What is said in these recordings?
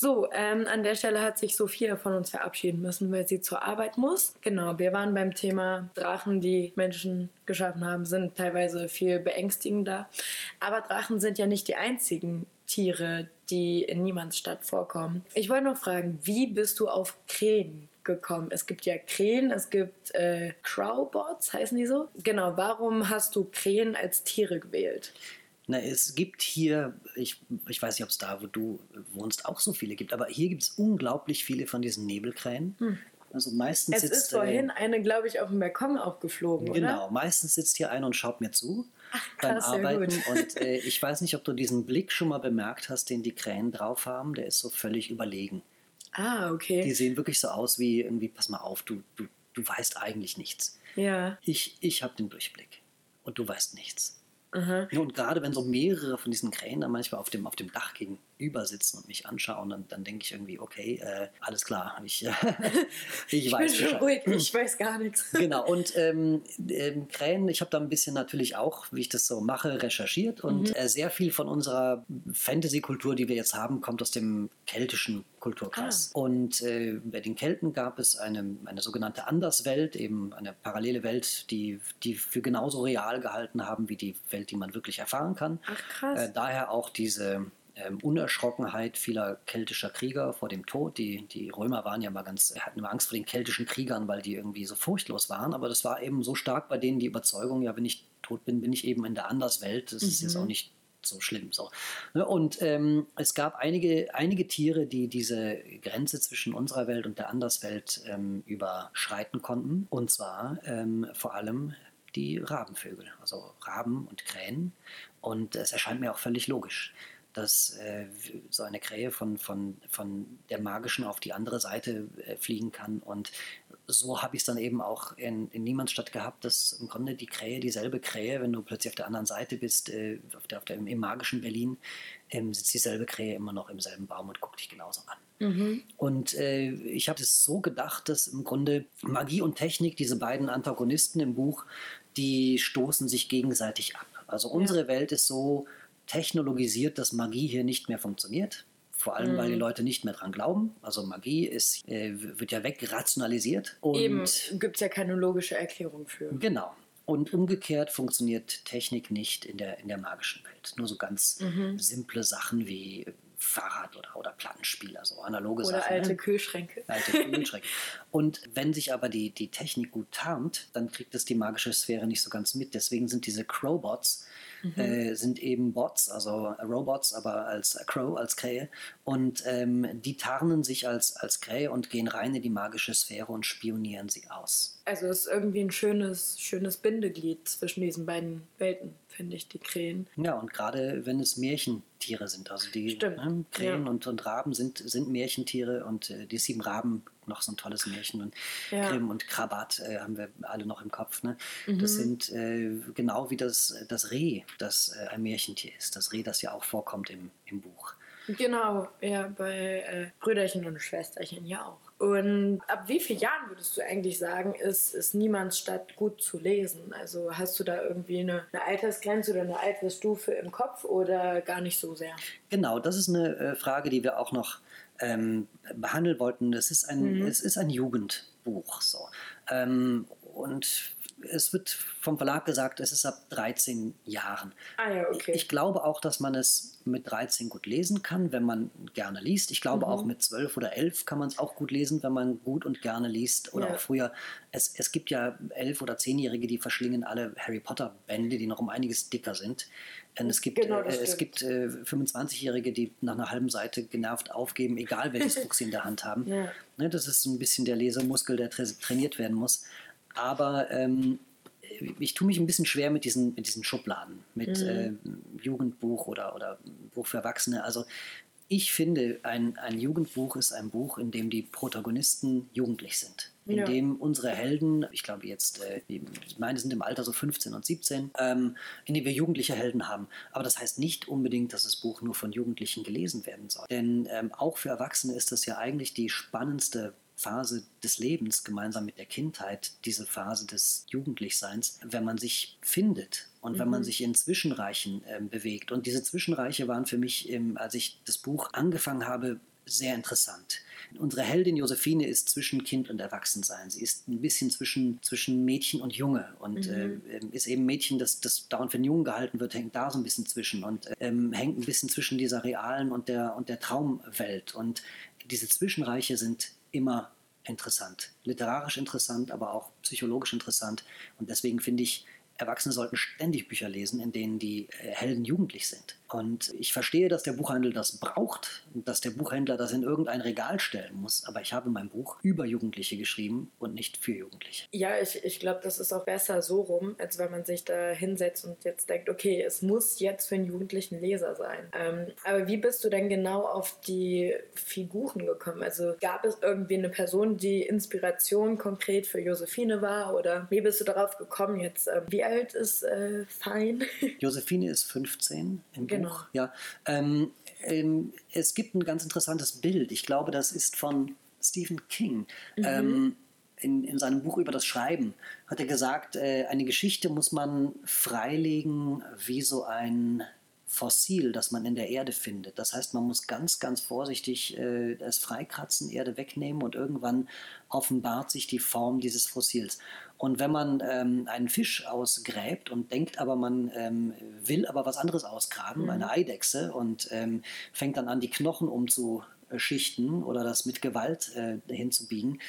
So, ähm, an der Stelle hat sich Sophia von uns verabschieden müssen, weil sie zur Arbeit muss. Genau, wir waren beim Thema Drachen, die Menschen geschaffen haben, sind teilweise viel beängstigender. Aber Drachen sind ja nicht die einzigen Tiere, die in Niemandsstadt vorkommen. Ich wollte noch fragen, wie bist du auf Krähen gekommen? Es gibt ja Krähen, es gibt äh, Crowbots, heißen die so? Genau, warum hast du Krähen als Tiere gewählt? Na, es gibt hier, ich, ich weiß nicht, ob es da, wo du wohnst, auch so viele gibt, aber hier gibt es unglaublich viele von diesen Nebelkrähen. Hm. Also meistens es sitzt, ist vorhin äh, eine, glaube ich, auf dem Balkon aufgeflogen, Genau, oder? meistens sitzt hier einer und schaut mir zu Ach, krass, beim Arbeiten. Und äh, ich weiß nicht, ob du diesen Blick schon mal bemerkt hast, den die Krähen drauf haben. Der ist so völlig überlegen. Ah, okay. Die sehen wirklich so aus wie irgendwie, pass mal auf, du, du, du weißt eigentlich nichts. Ja. Ich, ich habe den Durchblick und du weißt nichts. Aha. Und gerade wenn so mehrere von diesen Krähen dann manchmal auf dem, auf dem Dach gegenüber sitzen und mich anschauen, dann, dann denke ich irgendwie, okay, äh, alles klar, ich, äh, ich, ich weiß bin schon ruhig, ich weiß gar nichts. Genau, und ähm, ähm, Krähen, ich habe da ein bisschen natürlich auch, wie ich das so mache, recherchiert und mhm. äh, sehr viel von unserer Fantasy-Kultur, die wir jetzt haben, kommt aus dem keltischen Kulturkreis. Ah. Und äh, bei den Kelten gab es eine, eine sogenannte Anderswelt, eben eine parallele Welt, die, die für genauso real gehalten haben wie die Welt, die man wirklich erfahren kann. Ach krass. Äh, daher auch diese ähm, Unerschrockenheit vieler keltischer Krieger vor dem Tod. Die, die Römer waren ja mal ganz, hatten immer Angst vor den keltischen Kriegern, weil die irgendwie so furchtlos waren. Aber das war eben so stark bei denen die Überzeugung, ja, wenn ich tot bin, bin ich eben in der Anderswelt. Das mhm. ist jetzt mhm. auch nicht so schlimm. So. Ne, und ähm, es gab einige, einige Tiere, die diese Grenze zwischen unserer Welt und der Anderswelt ähm, überschreiten konnten. Und zwar ähm, vor allem die Rabenvögel, also Raben und Krähen. Und es erscheint mir auch völlig logisch dass äh, so eine Krähe von, von, von der magischen auf die andere Seite äh, fliegen kann. Und so habe ich es dann eben auch in, in Niemandsstadt gehabt, dass im Grunde die Krähe, dieselbe Krähe, wenn du plötzlich auf der anderen Seite bist, äh, auf der, auf der, im magischen Berlin, ähm, sitzt dieselbe Krähe immer noch im selben Baum und guckt dich genauso an. Mhm. Und äh, ich habe es so gedacht, dass im Grunde Magie und Technik, diese beiden Antagonisten im Buch, die stoßen sich gegenseitig ab. Also unsere ja. Welt ist so technologisiert, dass Magie hier nicht mehr funktioniert. Vor allem, mhm. weil die mhm. Leute nicht mehr dran glauben. Also Magie ist, äh, wird ja wegrationalisiert. Und Eben, gibt es ja keine logische Erklärung für. Genau. Und umgekehrt funktioniert Technik nicht in der, in der magischen Welt. Nur so ganz mhm. simple Sachen wie Fahrrad oder, oder Plattenspieler, so analoge oder Sachen. Oder alte ne? Kühlschränke. Alte Kühlschränke. Und wenn sich aber die, die Technik gut tarnt, dann kriegt es die magische Sphäre nicht so ganz mit. Deswegen sind diese Crowbots mhm. äh, sind eben Bots, also Robots, aber als Crow, als Krähe. Und ähm, die tarnen sich als, als Krähe und gehen rein in die magische Sphäre und spionieren sie aus. Also es ist irgendwie ein schönes, schönes Bindeglied zwischen diesen beiden Welten, finde ich, die Krähen. Ja, und gerade wenn es Märchentiere sind, also die ne, Krähen ja. und, und Raben sind, sind Märchentiere und äh, die sieben Raben noch so ein tolles Märchen und ja. Grimm und Krabat äh, haben wir alle noch im Kopf. Ne? Mhm. Das sind äh, genau wie das, das Reh, das äh, ein Märchentier ist. Das Reh, das ja auch vorkommt im, im Buch. Genau, ja, bei äh, Brüderchen und Schwesterchen ja auch. Und ab wie vielen Jahren würdest du eigentlich sagen, ist, ist Niemandsstadt gut zu lesen? Also hast du da irgendwie eine, eine Altersgrenze oder eine Altersstufe im Kopf oder gar nicht so sehr? Genau, das ist eine äh, Frage, die wir auch noch ähm, behandeln wollten. Es ist ein, mhm. es ist ein Jugendbuch. So. Ähm, und es wird vom Verlag gesagt, es ist ab 13 Jahren. Ah ja, okay. Ich, glaube auch, dass man es mit 13 gut lesen kann, wenn man gerne liest. Ich glaube mhm. auch mit 12 oder 11 kann man es auch gut lesen, wenn man gut und gerne liest. Oder ja. auch früher. Es, es gibt ja 11- oder 10-Jährige, die verschlingen alle Harry Potter-Bände, die noch um einiges dicker sind. Und es gibt, genau, äh, es gibt äh, 25-Jährige, die nach einer halben Seite genervt aufgeben, egal welches Buch sie in der Hand haben. Ja. Ne, das ist ein bisschen der Lesemuskel, der tra trainiert werden muss. Aber ähm, ich tue mich ein bisschen schwer mit diesen, mit diesen Schubladen, mit mhm. äh, Jugendbuch oder, oder Buch für Erwachsene. Also ich finde, ein, ein Jugendbuch ist ein Buch, in dem die Protagonisten jugendlich sind. In ja. dem unsere Helden, ich glaube jetzt, äh, meine sind im Alter so 15 und 17, ähm, in dem wir jugendliche Helden haben. Aber das heißt nicht unbedingt, dass das Buch nur von Jugendlichen gelesen werden soll. Denn ähm, auch für Erwachsene ist das ja eigentlich die spannendste Phase des Lebens gemeinsam mit der Kindheit, diese Phase des Jugendlichseins, wenn man sich findet und mhm. wenn man mhm. sich in Zwischenreichen äh, bewegt. Und diese Zwischenreiche waren für mich, ähm, als ich das Buch angefangen habe, sehr interessant. Unsere Heldin Josephine ist zwischen Kind und Erwachsensein. Sie ist ein bisschen zwischen, zwischen Mädchen und Junge und mhm. äh, ist eben Mädchen, das, das dauernd für einen Jungen gehalten wird, hängt da so ein bisschen zwischen und ähm, hängt ein bisschen zwischen dieser realen und der, und der Traumwelt. Und diese Zwischenreiche sind immer interessant. Literarisch interessant, aber auch psychologisch interessant. Und deswegen finde ich, Erwachsene sollten ständig Bücher lesen, in denen die äh, Helden jugendlich sind. Und ich verstehe, dass der Buchhandel das braucht, dass der Buchhändler das in irgendein Regal stellen muss. Aber ich habe mein Buch über Jugendliche geschrieben und nicht für Jugendliche. Ja, ich, ich glaube, das ist auch besser so rum, als wenn man sich da hinsetzt und jetzt denkt, okay, es muss jetzt für einen jugendlichen Leser sein. Ähm, aber wie bist du denn genau auf die Figuren gekommen? Also gab es irgendwie eine Person, die Inspiration konkret für Josephine war? Oder wie bist du darauf gekommen jetzt? Ähm, wie alt ist äh, Fein? Josephine ist 15 im genau. Ja, ähm, ähm, es gibt ein ganz interessantes Bild. Ich glaube, das ist von Stephen King. Mhm. Ähm, in, in, seinem Buch über das Schreiben hat er gesagt, äh, eine Geschichte muss man freilegen wie so ein Fossil, das man in der Erde findet. Das heißt, man muss ganz, ganz vorsichtig äh, das Freikratzen, Erde wegnehmen und irgendwann offenbart sich die Form dieses Fossils. Und wenn man ähm, einen Fisch ausgräbt und denkt aber, man ähm, will aber was anderes ausgraben, mhm. eine Eidechse, und ähm, fängt dann an, die Knochen umzuschichten oder das mit Gewalt äh, hinzubiegen,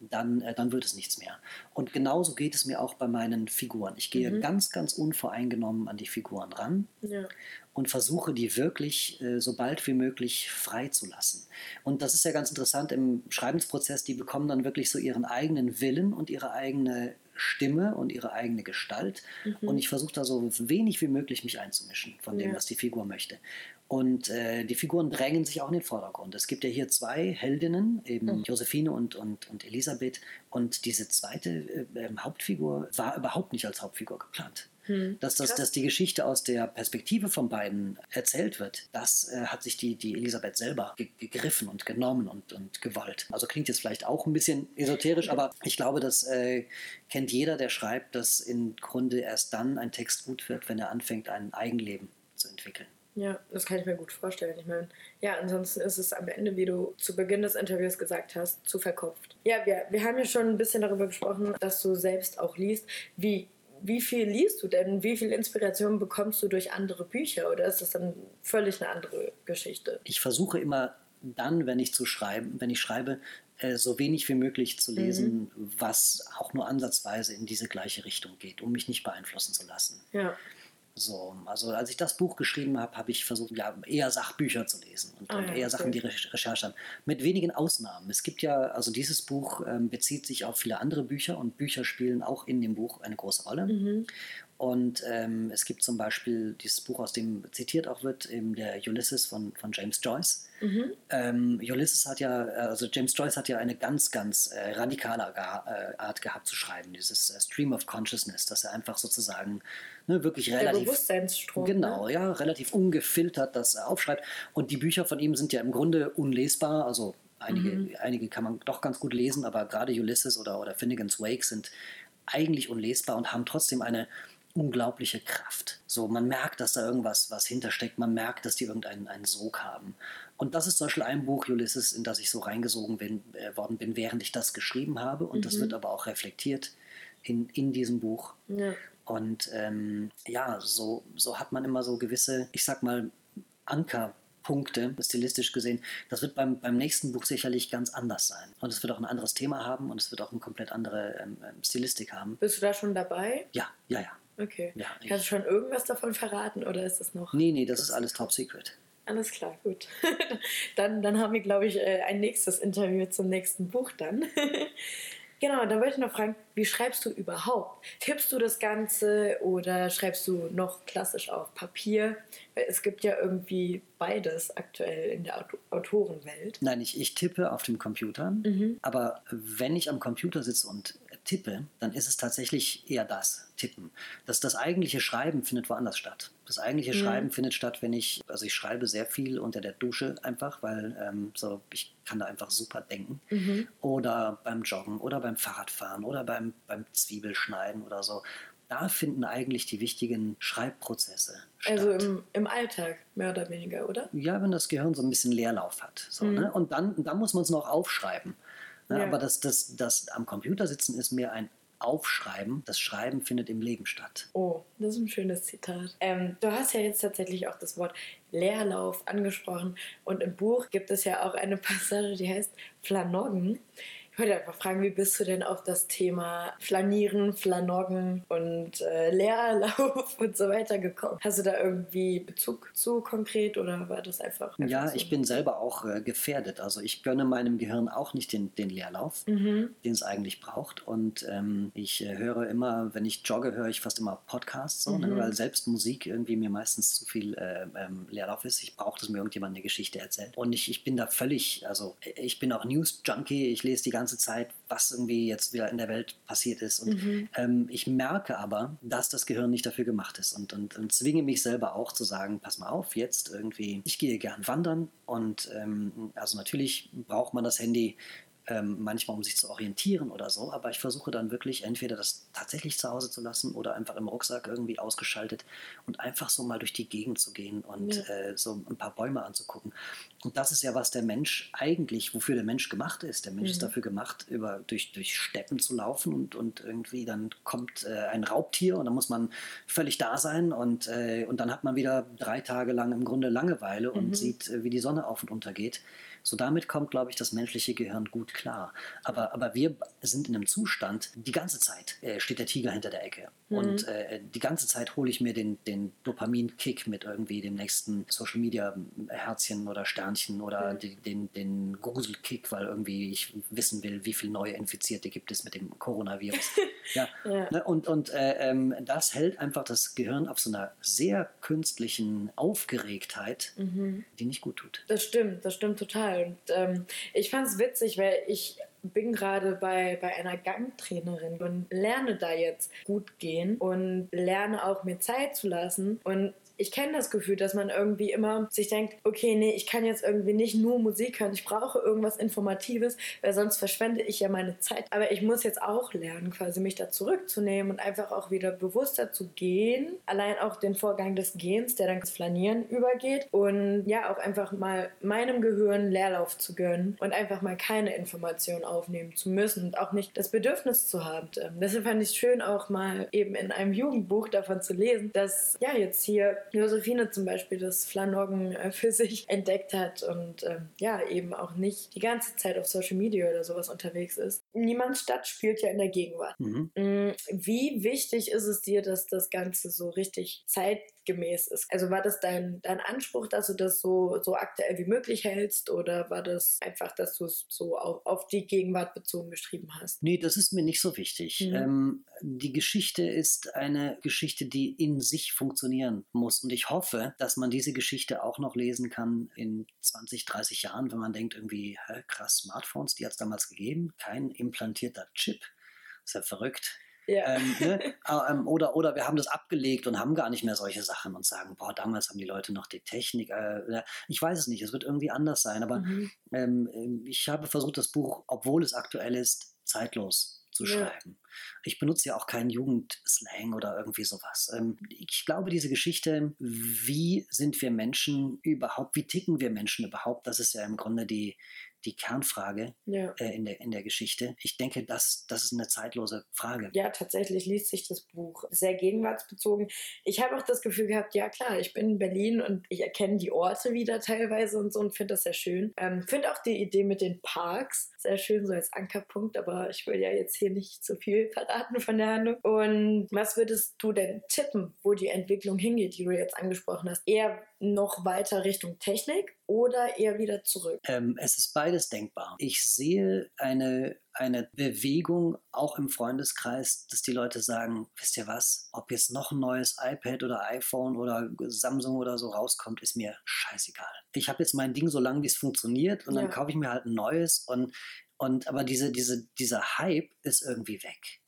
dann, äh, dann wird es nichts mehr. Und genauso geht es mir auch bei meinen Figuren. Ich gehe mhm. ganz, ganz unvoreingenommen an die Figuren ran ja. Und versuche die wirklich äh, so bald wie möglich freizulassen. Und das ist ja ganz interessant im Schreibensprozess, die bekommen dann wirklich so ihren eigenen Willen und ihre eigene Stimme und ihre eigene Gestalt. Mhm. Und ich versuche da so wenig wie möglich mich einzumischen von dem, ja. was die Figur möchte. Und äh, die Figuren drängen sich auch in den Vordergrund. Es gibt ja hier zwei Heldinnen, eben mhm. Josephine und, und, und Elisabeth. Und diese zweite äh, ähm, Hauptfigur war überhaupt nicht als Hauptfigur geplant. Mhm. Dass, das, dass die Geschichte aus der Perspektive von beiden erzählt wird, das äh, hat sich die, die Elisabeth selber ge gegriffen und genommen und, und gewollt. Also klingt jetzt vielleicht auch ein bisschen esoterisch, aber ich glaube, das äh, kennt jeder, der schreibt, dass im Grunde erst dann ein Text gut wird, wenn er anfängt, ein Eigenleben zu entwickeln. Ja, das kann ich mir gut vorstellen. Ich meine, ja, ansonsten ist es am Ende, wie du zu Beginn des Interviews gesagt hast, zu verkopft. Ja, wir, wir haben ja schon ein bisschen darüber gesprochen, dass du selbst auch liest. Wie, wie viel liest du denn? Wie viel Inspiration bekommst du durch andere Bücher? Oder ist das dann völlig eine andere Geschichte? Ich versuche immer dann, wenn ich zu schreiben, wenn ich schreibe, äh, so wenig wie möglich zu lesen, mhm. was auch nur ansatzweise in diese gleiche Richtung geht, um mich nicht beeinflussen zu lassen. Ja. So, also als ich das Buch geschrieben habe, habe ich versucht, ja, eher Sachbücher zu lesen und, ah, ja, eher Sachen, die Recherche haben. Mit wenigen Ausnahmen. Es gibt ja, also dieses Buch ähm, bezieht sich auf viele andere Bücher und Bücher spielen auch in dem Buch eine große Rolle. Mhm. Und ähm, es gibt zum Beispiel dieses Buch, aus dem zitiert auch wird, eben der Ulysses von, von James Joyce. Mhm. Ähm, Ulysses hat ja, also James Joyce hat ja eine ganz, ganz äh, radikale äh, Art gehabt zu schreiben, dieses äh, Stream of Consciousness, dass er einfach sozusagen ne, wirklich relativ. Der Bewusstseinsstrom. Genau, ne? ja, relativ ungefiltert das aufschreibt. Und die Bücher von ihm sind ja im Grunde unlesbar, also Einige, mhm. einige kann man doch ganz gut lesen, aber gerade Ulysses oder, oder Finnegan's Wake sind eigentlich unlesbar und haben trotzdem eine unglaubliche Kraft. So, man merkt, dass da irgendwas was hintersteckt, man merkt, dass die irgendeinen einen Sog haben. Und das ist zum Beispiel ein Buch, Ulysses, in das ich so reingesogen bin, äh, worden bin, während ich das geschrieben habe. Und mhm. das wird aber auch reflektiert in, in diesem Buch. Ja. Und ähm, ja, so, so hat man immer so gewisse, ich sag mal, Ankerpunkte, stilistisch gesehen. Das wird beim, beim nächsten Buch sicherlich ganz anders sein. Und es wird auch ein anderes Thema haben und es wird auch eine komplett andere ähm, ähm Stilistik haben. Bist du da schon dabei? Ja, ja, ja. Okay. Ja, Kannst du schon irgendwas davon verraten oder ist das noch? Nee, nee, das ist alles top secret. Alles klar, gut. dann, dann haben wir, glaube ich, äh, ein nächstes Interview zum nächsten Buch dann. genau, dann wollte ich noch fragen, wie schreibst du überhaupt? Tippst du das Ganze oder schreibst du noch klassisch auf Papier? Es gibt ja irgendwie beides aktuell in der Autorenwelt. Nein, ich, ich tippe auf dem Computer, mhm. aber wenn ich am Computer sitze und tippe, dann ist es tatsächlich eher das, Tippen. Das, das eigentliche Schreiben findet woanders statt. Das eigentliche mhm. Schreiben findet statt, wenn ich, also ich schreibe sehr viel unter der Dusche einfach, weil ähm, so, ich kann da einfach super denken. Mhm. Oder beim Joggen oder beim Fahrradfahren oder beim, beim Zwiebelschneiden oder so. da finden eigentlich die wichtigen Schreibprozesse also statt. Also im, im Alltag, mehr oder weniger, oder? Ja, wenn das Gehirn so ein bisschen Leerlauf hat. So, mhm. ne? Und dann, dann muss man es noch aufschreiben. Ne? Ja. Aber das, das, das am Computer sitzen ist mehr ein Aufschreiben. Das Schreiben findet im Leben statt. Oh, das ist ein schönes Zitat. Ähm, du hast ja jetzt tatsächlich auch das Wort Leerlauf angesprochen. Und im Buch gibt es ja auch eine Passage, die heißt Flanoggen. Ich wollte einfach fragen, wie bist du denn auf das Thema Flanieren, Flanoggen und äh, Leerlauf und so weiter gekommen? Hast du da irgendwie Bezug zu konkret oder war das einfach? einfach ja, so? ich bin selber auch äh, gefährdet. Also ich gönne meinem Gehirn auch nicht den, den Leerlauf, mhm. den es eigentlich braucht. Und ähm, ich äh, höre immer, wenn ich jogge, höre ich fast immer Podcasts, so, ne? mhm. ne? weil selbst Musik irgendwie mir meistens zu viel äh, ähm, Leerlauf ist. Ich brauche, dass mir irgendjemand eine Geschichte erzählt. Und ich, ich bin da völlig, also ich bin auch News-Junkie. Ich lese die ganze ganze Zeit, was irgendwie jetzt wieder in der Welt passiert ist. Und mhm. ähm, ich merke aber, dass das Gehirn nicht dafür gemacht ist und, und, und, zwinge mich selber auch zu sagen, pass mal auf, jetzt irgendwie, ich gehe gern wandern und ähm, also natürlich braucht man das Handy ähm, manchmal um sich zu orientieren oder so, aber ich versuche dann wirklich entweder das tatsächlich zu Hause zu lassen oder einfach im Rucksack irgendwie ausgeschaltet und einfach so mal durch die Gegend zu gehen und ja. äh, so ein paar Bäume anzugucken. Und das ist ja, was der Mensch eigentlich, wofür der Mensch gemacht ist. Der Mensch mhm. ist dafür gemacht, über, durch, durch Steppen zu laufen und, und irgendwie dann kommt äh, ein Raubtier und dann muss man völlig da sein und, äh, und dann hat man wieder drei Tage lang im Grunde Langeweile und mhm. sieht, äh, wie die Sonne auf und unter geht. So damit kommt, glaube ich, das menschliche Gehirn gut klar. Aber, aber wir sind in einem Zustand, die ganze Zeit äh, steht der Tiger hinter der Ecke. Mhm. Und äh, die ganze Zeit hole ich mir den, den Dopamin-Kick mit irgendwie dem nächsten Social-Media-Herzchen oder Sternchen oder mhm. den, den, den Gruselkick, weil irgendwie ich wissen will, wie viele neue Infizierte gibt es mit dem Coronavirus. ja. ja. Ne? Und, und äh, ähm, das hält einfach das Gehirn auf so einer sehr künstlichen Aufgeregtheit, mhm. die nicht gut tut. Das stimmt, das stimmt total. Und ähm, ich fand es witzig, weil ich bin gerade bei, bei einer Gangtrainerin und lerne da jetzt gut gehen und lerne auch mir Zeit zu lassen. Und ich kenne das Gefühl, dass man irgendwie immer sich denkt, okay, nee, ich kann jetzt irgendwie nicht nur Musik hören, ich brauche irgendwas Informatives, weil sonst verschwende ich ja meine Zeit. Aber ich muss jetzt auch lernen, quasi mich da zurückzunehmen und einfach auch wieder bewusster zu gehen. Allein auch den Vorgang des Gehens, der dann ins Flanieren übergeht und ja, auch einfach mal meinem Gehirn Leerlauf zu gönnen und einfach mal keine Informationen aufnehmen zu müssen und auch nicht das Bedürfnis zu haben. Deshalb fand ich es schön, auch mal eben in einem Jugendbuch davon zu lesen, dass ja jetzt hier Josephine zum Beispiel das Flanoggen äh, für sich entdeckt hat und ähm, ja, eben auch nicht die ganze Zeit auf Social Media oder sowas unterwegs ist. Niemands Stadt spielt ja in der Gegenwart. Mhm. Mm, wie wichtig ist es dir, dass das Ganze so richtig Zeit zeitgemäß ist. Also war das dein, dein Anspruch, dass du das so, so aktuell wie möglich hältst oder war das einfach, dass du es so auf, auf die Gegenwart bezogen geschrieben hast? Nee, das ist mir nicht so wichtig. Mhm. Ähm, die Geschichte ist eine Geschichte, die in sich funktionieren muss und ich hoffe, dass man diese Geschichte auch noch lesen kann in 20, 30 Jahren, wenn man denkt irgendwie, hä, krass, Smartphones, die hat es damals gegeben, kein implantierter Chip. ist ja verrückt. Ja. Ähm, ne? Ähm, oder, oder wir haben das abgelegt und haben gar nicht mehr solche Sachen und sagen, boah, damals haben die Leute noch die Technik. Äh, ich weiß es nicht, es wird irgendwie anders sein. Aber mhm. ähm, ich habe versucht, das Buch, obwohl es aktuell ist, zeitlos zu ja. schreiben. Ich benutze ja auch keinen Jugendslang oder irgendwie sowas. Ähm, ich glaube, diese Geschichte, wie sind wir Menschen überhaupt, wie ticken wir Menschen überhaupt, das ist ja im Grunde die, die Kernfrage ja. äh, in, der, in der Geschichte. Ich denke, das, das ist eine zeitlose Frage. Ja, tatsächlich liest sich das Buch sehr gegenwartsbezogen. Ich habe auch das Gefühl gehabt, ja klar, ich bin in Berlin und ich erkenne die Orte wieder teilweise und so und finde das sehr schön. Ähm, finde auch die Idee mit den Parks sehr schön, so als Ankerpunkt, aber ich will ja jetzt hier nicht zu viel verraten von der Handlung. Und was würdest du denn tippen, wo die Entwicklung hingeht, die du jetzt angesprochen hast? Eher noch weiter Richtung Technik oder eher wieder zurück? Ähm, es ist beides denkbar. Ich sehe eine, eine Bewegung auch im Freundeskreis, dass die Leute sagen, wisst ihr was, ob jetzt noch ein neues iPad oder iPhone oder Samsung oder so rauskommt, ist mir scheißegal. Ich habe jetzt mein Ding so lange, wie es funktioniert und ja. dann kaufe ich mir halt ein neues und, und aber diese, diese, dieser Hype ist irgendwie weg.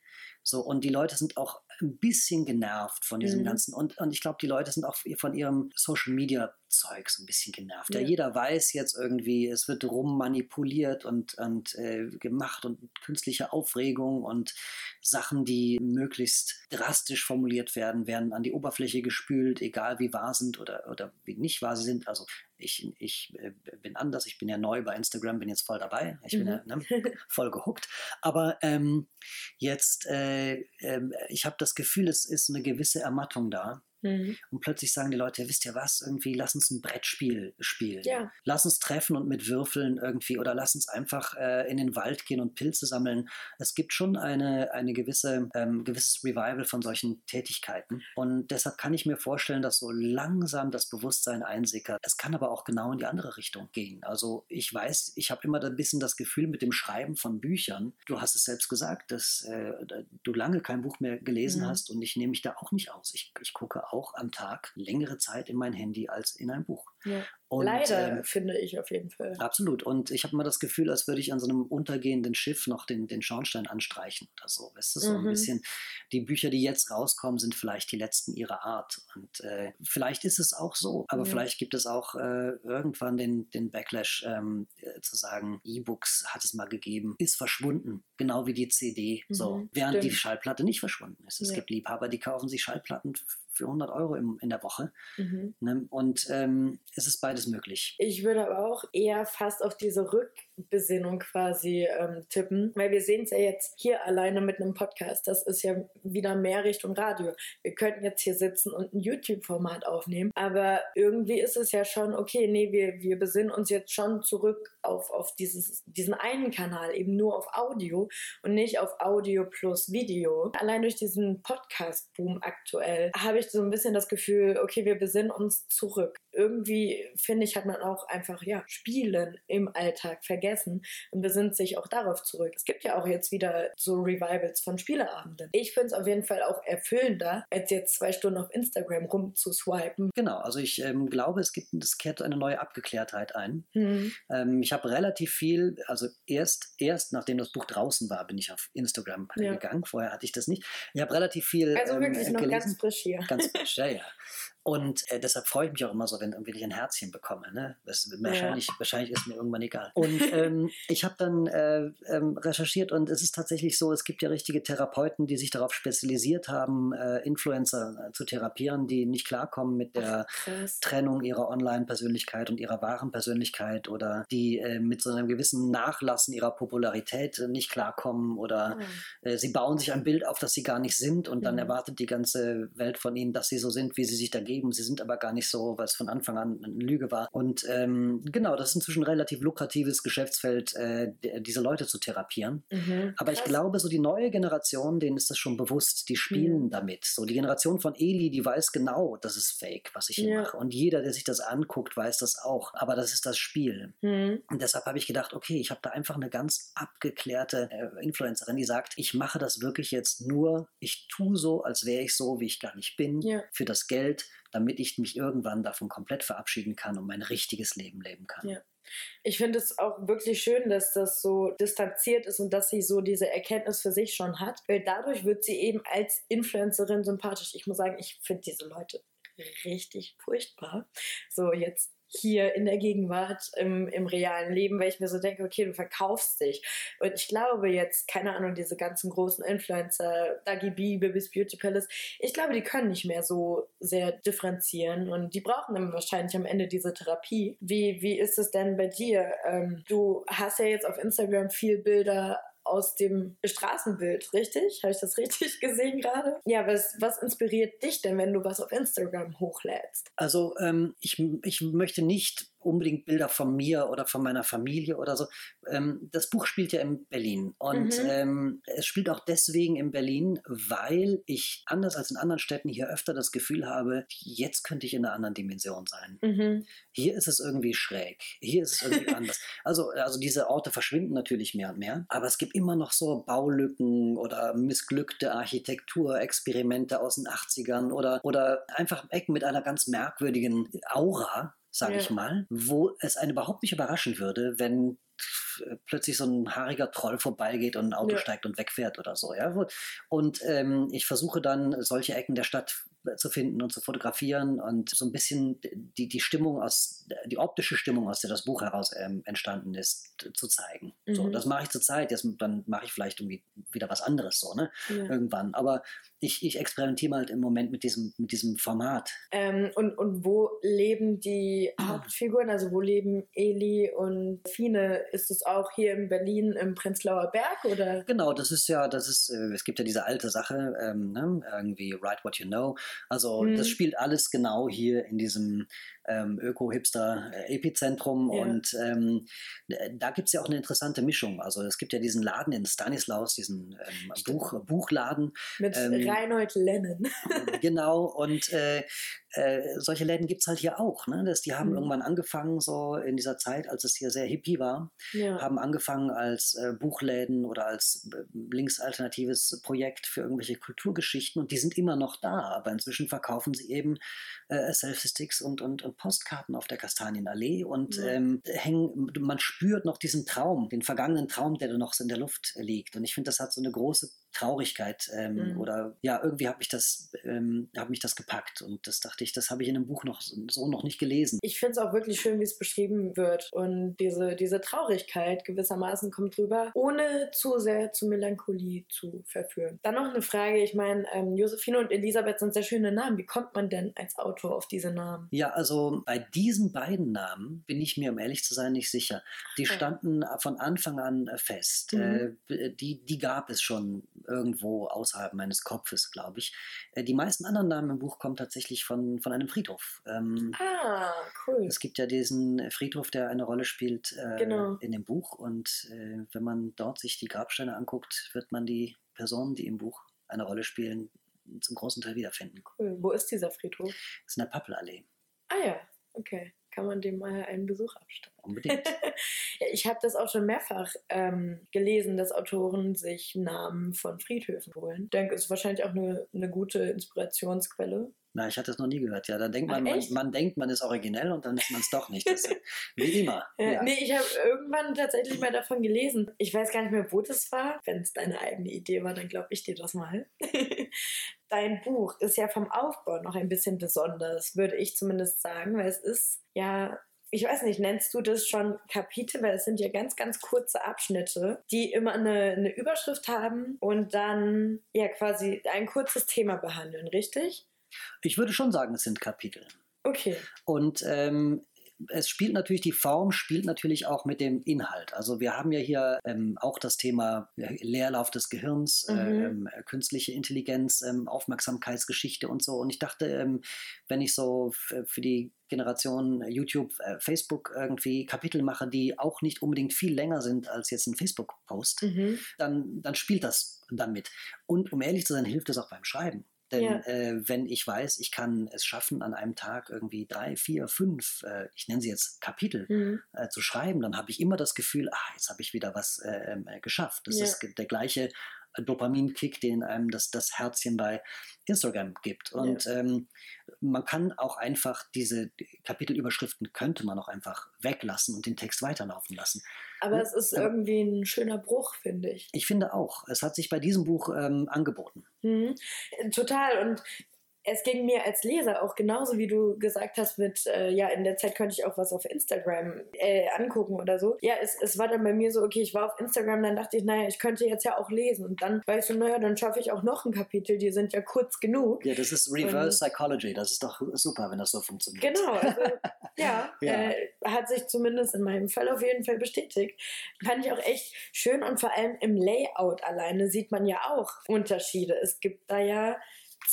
So, und die Leute sind auch ein bisschen genervt von diesem mhm. Ganzen. Und, und ich glaube, die Leute sind auch von ihrem Social Media Zeug so ein bisschen genervt. Ja. jeder weiß jetzt irgendwie, es wird rummanipuliert und, und äh, gemacht und künstliche Aufregung und Sachen, die möglichst drastisch formuliert werden, werden an die Oberfläche gespült, egal wie wahr sind oder, oder wie nicht wahr sie sind. Also ich, ich äh, bin anders, ich bin ja neu bei Instagram, bin jetzt voll dabei, ich bin ja mhm. ne, voll gehuckt. Aber ähm, jetzt, äh, äh, ich habe das Gefühl, es ist eine gewisse Ermattung da. Mhm. Und plötzlich sagen die Leute, wisst ihr was, irgendwie lass uns ein Brettspiel spielen. Ja. Lass uns treffen und mit Würfeln irgendwie oder lass uns einfach äh, in den Wald gehen und Pilze sammeln. Es gibt schon eine, eine gewisse, ähm, gewisses Revival von solchen Tätigkeiten. Und deshalb kann ich mir vorstellen, dass so langsam das Bewusstsein einsickert. Es kann aber auch genau in die andere Richtung gehen. Also ich weiß, ich habe immer ein bisschen das Gefühl mit dem Schreiben von Büchern, du hast es selbst gesagt, dass äh, du lange kein Buch mehr gelesen mhm. hast und ich nehme mich da auch nicht aus. Ich, ich gucke auch am Tag längere Zeit in mein Handy als in ein Buch. Ja. Und, Leider, ähm, finde ich auf jeden Fall. Absolut. Und ich habe immer das Gefühl, als würde ich an so einem untergehenden Schiff noch den, den Schornstein anstreichen oder so. Weißt du, so mhm. ein bisschen, die Bücher, die jetzt rauskommen, sind vielleicht die letzten ihrer Art. Und äh, vielleicht ist es auch so. Aber ja. vielleicht gibt es auch äh, irgendwann den, den Backlash ähm, äh, zu sagen, E-Books hat es mal gegeben, ist verschwunden. Genau wie die CD. Mhm. So. Während Stimmt. die Schallplatte nicht verschwunden ist. Es ja. gibt Liebhaber, die kaufen sich Schallplatten für 100 Euro im, in der Woche. Mhm. Ne? Und ähm, es ist beides möglich. Ich würde aber auch eher fast auf diese Rückbesinnung quasi ähm, tippen, weil wir sehen es ja jetzt hier alleine mit einem Podcast. Das ist ja wieder mehr Richtung Radio. Wir könnten jetzt hier sitzen und ein YouTube-Format aufnehmen, aber irgendwie ist es ja schon, okay, nee, wir, wir besinnen uns jetzt schon zurück auf, auf dieses, diesen einen Kanal, eben nur auf Audio und nicht auf Audio plus Video. Allein durch diesen Podcast-Boom aktuell habe ich so ein bisschen das Gefühl, okay, wir besinnen uns zurück. Irgendwie, finde ich, hat man auch einfach, ja, Spielen im Alltag vergessen und besinnt sich auch darauf zurück. Es gibt ja auch jetzt wieder so Revivals von Spieleabenden. Ich finde es auf jeden Fall auch erfüllender, als jetzt zwei Stunden auf Instagram rumzuswipen. Genau, also ich ähm, glaube, es gibt, es kehrt eine neue Abgeklärtheit ein. Mhm. Ähm, ich habe relativ viel, also erst, erst nachdem das Buch draußen war, bin ich auf Instagram ja. gegangen. Vorher hatte ich das nicht. Ich habe relativ viel. Also ähm, wirklich ähm, noch gelesen. ganz frisch hier. Ganz frisch, ja, ja. Und äh, deshalb freue ich mich auch immer so, wenn irgendwie ich ein Herzchen bekomme. Ne? Das, wahrscheinlich, ja. wahrscheinlich ist mir irgendwann egal. Und ähm, ich habe dann äh, ähm, recherchiert und es ist tatsächlich so, es gibt ja richtige Therapeuten, die sich darauf spezialisiert haben, äh, Influencer äh, zu therapieren, die nicht klarkommen mit der Ach, Trennung ihrer Online-Persönlichkeit und ihrer wahren Persönlichkeit oder die äh, mit so einem gewissen Nachlassen ihrer Popularität äh, nicht klarkommen oder oh. sie bauen sich ein Bild auf, das sie gar nicht sind und dann mhm. erwartet die ganze Welt von ihnen, dass sie so sind, wie sie sich dagegen geben. Sie sind aber gar nicht so, weil es von Anfang an eine Lüge war. Und ähm, genau, das ist inzwischen ein relativ lukratives Geschäftsfeld, äh, diese Leute zu therapieren. Mhm, aber ich glaube, so die neue Generation, denen ist das schon bewusst. Die spielen mhm. damit. So die Generation von Eli, die weiß genau, das ist Fake, was ich hier ja. mache. Und jeder, der sich das anguckt, weiß das auch. Aber das ist das Spiel. Mhm. Und deshalb habe ich gedacht, okay, ich habe da einfach eine ganz abgeklärte äh, Influencerin, die sagt, ich mache das wirklich jetzt nur, ich tue so, als wäre ich so, wie ich gar nicht bin, ja. für das Geld damit ich mich irgendwann davon komplett verabschieden kann und mein richtiges Leben leben kann. Ja. Ich finde es auch wirklich schön, dass das so distanziert ist und dass sie so diese Erkenntnis für sich schon hat, weil dadurch wird sie eben als Influencerin sympathisch. Ich muss sagen, ich finde diese Leute richtig furchtbar. So jetzt hier in der Gegenwart, im, im realen Leben, weil ich mir so denke, okay, du verkaufst dich. Und ich glaube jetzt, keine Ahnung, diese ganzen großen Influencer, Dagi B, Bibis Beauty Palace, ich glaube, die können nicht mehr so sehr differenzieren und die brauchen dann wahrscheinlich am Ende diese Therapie. Wie, wie ist es denn bei dir? Ähm, du hast ja jetzt auf Instagram viel Bilder aus dem Straßenbild, richtig? Habe ich das richtig gesehen gerade? Ja, was, was inspiriert dich denn, wenn du was auf Instagram hochlädst? Also ähm, ich, ich möchte nicht unbedingt Bilder von mir oder von meiner Familie oder so. Ähm, das Buch spielt ja in Berlin und mhm. ähm, es spielt auch deswegen in Berlin, weil ich anders als in anderen Städten hier öfter das Gefühl habe, jetzt könnte ich in einer anderen Dimension sein. Mhm. Hier ist es irgendwie schräg, hier ist es irgendwie anders. Also, also diese Orte verschwinden natürlich mehr und mehr, aber es gibt immer noch so Baulücken oder missglückte Architekturexperimente aus den 80ern oder, oder einfach Ecken mit einer ganz merkwürdigen Aura, sage ja. ich mal, wo es einen überhaupt nicht überraschen würde, wenn plötzlich so ein haariger Troll vorbeigeht und ein Auto ja. steigt und wegfährt oder so. Ja? Und ähm, ich versuche dann, solche Ecken der Stadt zu finden und zu fotografieren und so ein bisschen die, die Stimmung aus, die optische Stimmung, aus der das Buch heraus ähm, entstanden ist, zu zeigen. Mhm. So, das mache ich zurzeit. Jetzt, dann mache ich vielleicht irgendwie wieder was anderes so, ne? Ja. Irgendwann. Aber ich, ich experimentiere halt im Moment mit diesem, mit diesem Format. Ähm, und, und wo leben die Hauptfiguren? Also wo leben Eli und Fine? Ist es auch hier in Berlin im Prenzlauer Berg oder? Genau, das ist ja, das ist, äh, es gibt ja diese alte Sache, ähm, ne? irgendwie Write What You Know. Also mhm. das spielt alles genau hier in diesem ähm, Öko-Hipster-Epizentrum. Ja. Und ähm, da gibt es ja auch eine interessante Mischung. Also es gibt ja diesen Laden in Stanislaus, diesen ähm, Buch, Buchladen. Mit ähm, Reinhold Lennon. genau, und äh, äh, solche Läden gibt es halt hier auch. Ne? Das, die haben mhm. irgendwann angefangen, so in dieser Zeit, als es hier sehr hippie war, ja. haben angefangen als äh, Buchläden oder als äh, linksalternatives Projekt für irgendwelche Kulturgeschichten und die sind immer noch da, aber inzwischen verkaufen sie eben äh, Selfie-Sticks und, und, und, Postkarten auf der Kastanienallee und ja. ähm, hängen, man spürt noch diesen Traum, den vergangenen Traum, der da noch so in der Luft liegt. Und ich finde, das hat so eine große Traurigkeit ähm, mhm. oder ja, irgendwie hat mich das, ähm, hat mich das gepackt und das dachte ich, das habe ich in einem Buch noch so noch nicht gelesen. Ich finde es auch wirklich schön, wie es beschrieben wird und diese, diese Traurigkeit gewissermaßen kommt drüber, ohne zu sehr zu Melancholie zu verführen. Dann noch eine Frage, ich meine, ähm, Josephine und Elisabeth sind sehr schöne Namen. Wie kommt man denn als Autor auf diese Namen? Ja, also bei diesen beiden Namen bin ich mir, um ehrlich zu sein, nicht sicher. Die standen von Anfang an fest. Mhm. Äh, die, die gab es schon irgendwo außerhalb meines Kopfes, glaube ich. Äh, die meisten anderen Namen im Buch kommen tatsächlich von, von einem Friedhof. Ähm, ah, cool. Es gibt ja diesen Friedhof, der eine Rolle spielt äh, genau. in dem Buch. Und äh, wenn man dort sich die Grabsteine anguckt, wird man die Personen, die im Buch eine Rolle spielen, zum großen Teil wiederfinden. Cool. Wo ist dieser Friedhof? Das ist in der Pappelallee. Ah ja, okay kann man dem mal einen Besuch abstatten. Unbedingt. ich habe das auch schon mehrfach ähm, gelesen, dass Autoren sich Namen von Friedhöfen holen. Ich denke, es ist wahrscheinlich auch eine, eine gute Inspirationsquelle. Na, ich hatte es noch nie gehört. Ja, dann denkt man, man, man, denkt, man ist originell und dann ist man es doch nicht. Das, wie immer. Ja, ja. Nee, ich habe irgendwann tatsächlich mal davon gelesen. Ich weiß gar nicht mehr, wo das war. Wenn es deine eigene Idee war, dann glaube ich dir das mal. Dein Buch ist ja vom Aufbau noch ein bisschen besonders, würde ich zumindest sagen, weil es ist ja ich weiß nicht, nennst du das schon Kapitel, weil es sind ja ganz, ganz kurze Abschnitte, die immer eine, eine Überschrift haben und dann ja quasi ein kurzes Thema behandeln, richtig? Ich würde schon sagen, es sind Kapitel. Okay. Und ähm, es spielt natürlich, die Form spielt natürlich auch mit dem Inhalt. Also wir haben ja hier ähm, auch das Thema Leerlauf des Gehirns, mhm. ähm, künstliche Intelligenz, ähm, Aufmerksamkeitsgeschichte und so. Und ich dachte, ähm, wenn ich so für die Generation YouTube, äh, Facebook irgendwie Kapitel mache, die auch nicht unbedingt viel länger sind als jetzt ein Facebook-Post, mhm. dann, dann spielt das damit. Und um ehrlich zu sein, hilft es auch beim Schreiben. Denn ja. äh, wenn ich weiß, ich kann es schaffen, an einem Tag irgendwie drei, vier, fünf, äh, ich nenne sie jetzt Kapitel, mhm. äh, zu schreiben, dann habe ich immer das Gefühl, ah, jetzt habe ich wieder was äh, ähm, äh, geschafft. Das ja. ist der gleiche Dopaminkick, den einem das, das Herzchen bei Instagram gibt. Und ja. ähm, man kann auch einfach diese Kapitelüberschriften könnte man auch einfach weglassen und den Text weiterlaufen lassen. Aber es ist irgendwie ein schöner Bruch, finde ich. Ich finde auch. Es hat sich bei diesem Buch ähm, angeboten. Mhm. Total. Und es ging mir als Leser auch genauso, wie du gesagt hast, mit, äh, ja, in der Zeit könnte ich auch was auf Instagram äh, angucken oder so. Ja, es, es war dann bei mir so, okay, ich war auf Instagram, dann dachte ich, naja, ich könnte jetzt ja auch lesen. Und dann war ich so, naja, dann schaffe ich auch noch ein Kapitel, die sind ja kurz genug. Ja, das ist Reverse Und, Psychology, das ist doch super, wenn das so funktioniert. Genau, also ja, ja. Äh, hat sich zumindest in meinem Fall auf jeden Fall bestätigt. Fand ich auch echt schön und vor allem im Layout alleine sieht man ja auch Unterschiede. Es gibt da ja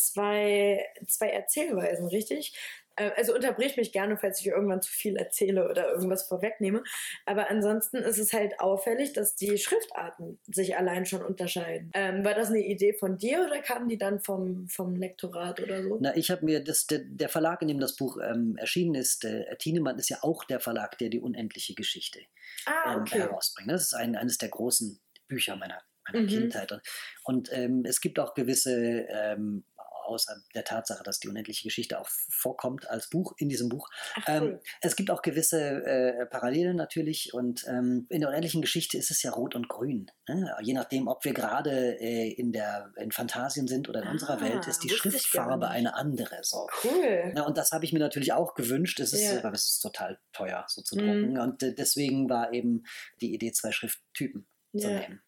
zwei, zwei Erzählweisen, richtig? Äh, also unterbrich mich gerne, falls ich irgendwann zu viel erzähle oder irgendwas vorwegnehme. Aber ansonsten ist es halt auffällig, dass die Schriftarten sich allein schon unterscheiden. Ähm, war das eine Idee von dir oder kamen die dann vom, vom Lektorat oder so? Na, ich habe mir das, der, der, Verlag, in dem das Buch ähm, erschienen ist, äh, Thienemann ist ja auch der Verlag, der die unendliche Geschichte ah, ähm, okay. herausbringt. Das ist ein, eines der großen Bücher meiner, meiner mhm. Kindheit. Und ähm, es gibt auch gewisse ähm, außer der Tatsache, dass die unendliche Geschichte auch vorkommt als Buch in diesem Buch. Ach, Ähm, cool. es gibt auch gewisse äh, Parallelen natürlich und ähm, in der unendlichen Geschichte ist es ja rot und grün. Ne? Je nachdem, ob wir gerade äh, in der in Phantasien sind oder in unserer Ah, Welt, ist die Schriftfarbe eine andere. So. Cool. Ja, und das habe ich mir natürlich auch gewünscht. Es ist, Ja. aber es ist total teuer, so zu Mhm. drucken. Und äh, deswegen war eben die Idee, zwei Schrifttypen zu Ja. nehmen.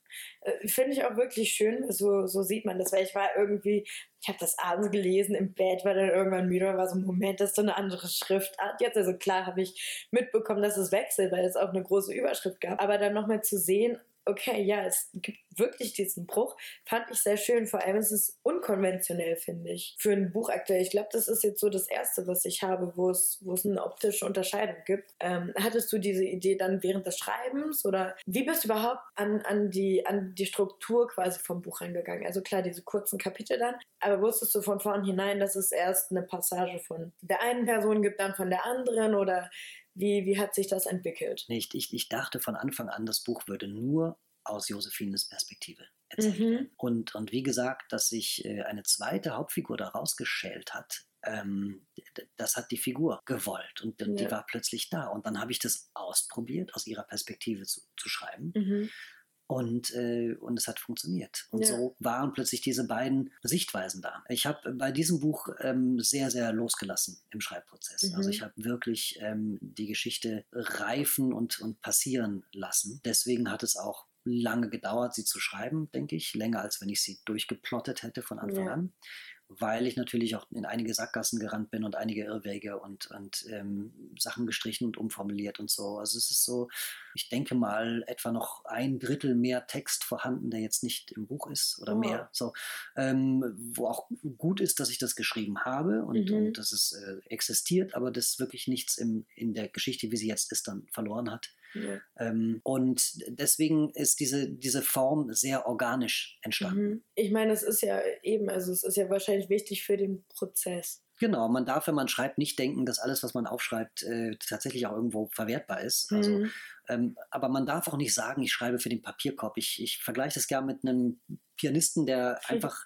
Äh, Finde ich auch wirklich schön, so, so sieht man das, weil ich war irgendwie, ich habe das abends gelesen im Bett, war dann irgendwann müde und war so, Moment, das ist so eine andere Schriftart jetzt. Also klar habe ich mitbekommen, dass es wechselt, weil es auch eine große Überschrift gab. Aber dann nochmal zu sehen, okay, ja, es gibt wirklich diesen Bruch, fand ich sehr schön. Vor allem ist es unkonventionell, finde ich, für ein Buch aktuell. Ich glaube, das ist jetzt so das Erste, was ich habe, wo es, eine optische Unterscheidung gibt. Ähm, hattest du diese Idee dann während des Schreibens oder wie bist du überhaupt an, an, die, an die Struktur quasi vom Buch reingegangen? Also klar, diese kurzen Kapitel dann, aber wusstest du von vornherein, dass es erst eine Passage von der einen Person gibt, dann von der anderen oder wie, wie hat sich das entwickelt? Nicht, ich, ich dachte von Anfang an, das Buch würde nur aus Josephines Perspektive erzählt Mhm. Und, und wie gesagt, dass sich äh, eine zweite Hauptfigur da rausgeschält hat, ähm, das hat die Figur gewollt und, und Ja. die war plötzlich da. Und dann habe ich das ausprobiert, aus ihrer Perspektive zu, zu schreiben. Mhm. Und, äh, und es hat funktioniert. Und Ja. so waren plötzlich diese beiden Sichtweisen da. Ich habe bei diesem Buch ähm, sehr, sehr losgelassen im Schreibprozess. Mhm. Also ich habe wirklich ähm, die Geschichte reifen und, und passieren lassen. Deswegen hat es auch lange gedauert, sie zu schreiben, denke ich. Länger, als wenn ich sie durchgeplottet hätte von Anfang Ja. an. Weil ich natürlich auch in einige Sackgassen gerannt bin und einige Irrwege und, und ähm, Sachen gestrichen und umformuliert und so. Also es ist so, ich denke mal, etwa noch ein Drittel mehr Text vorhanden, der jetzt nicht im Buch ist oder Oh. mehr. So, ähm, wo auch gut ist, dass ich das geschrieben habe und, Mhm. und dass es äh, existiert, aber das wirklich nichts im, in der Geschichte, wie sie jetzt ist, dann verloren hat. Ja. Ähm, und deswegen ist diese, diese Form sehr organisch entstanden. Mhm. Ich meine, es ist ja eben, also es ist ja wahrscheinlich wichtig für den Prozess. Genau, man darf, wenn man schreibt, nicht denken, dass alles, was man aufschreibt, äh, tatsächlich auch irgendwo verwertbar ist. Also, Mhm. ähm, aber man darf auch nicht sagen, ich schreibe für den Papierkorb. Ich, ich vergleiche das gerne mit einem Pianisten, der einfach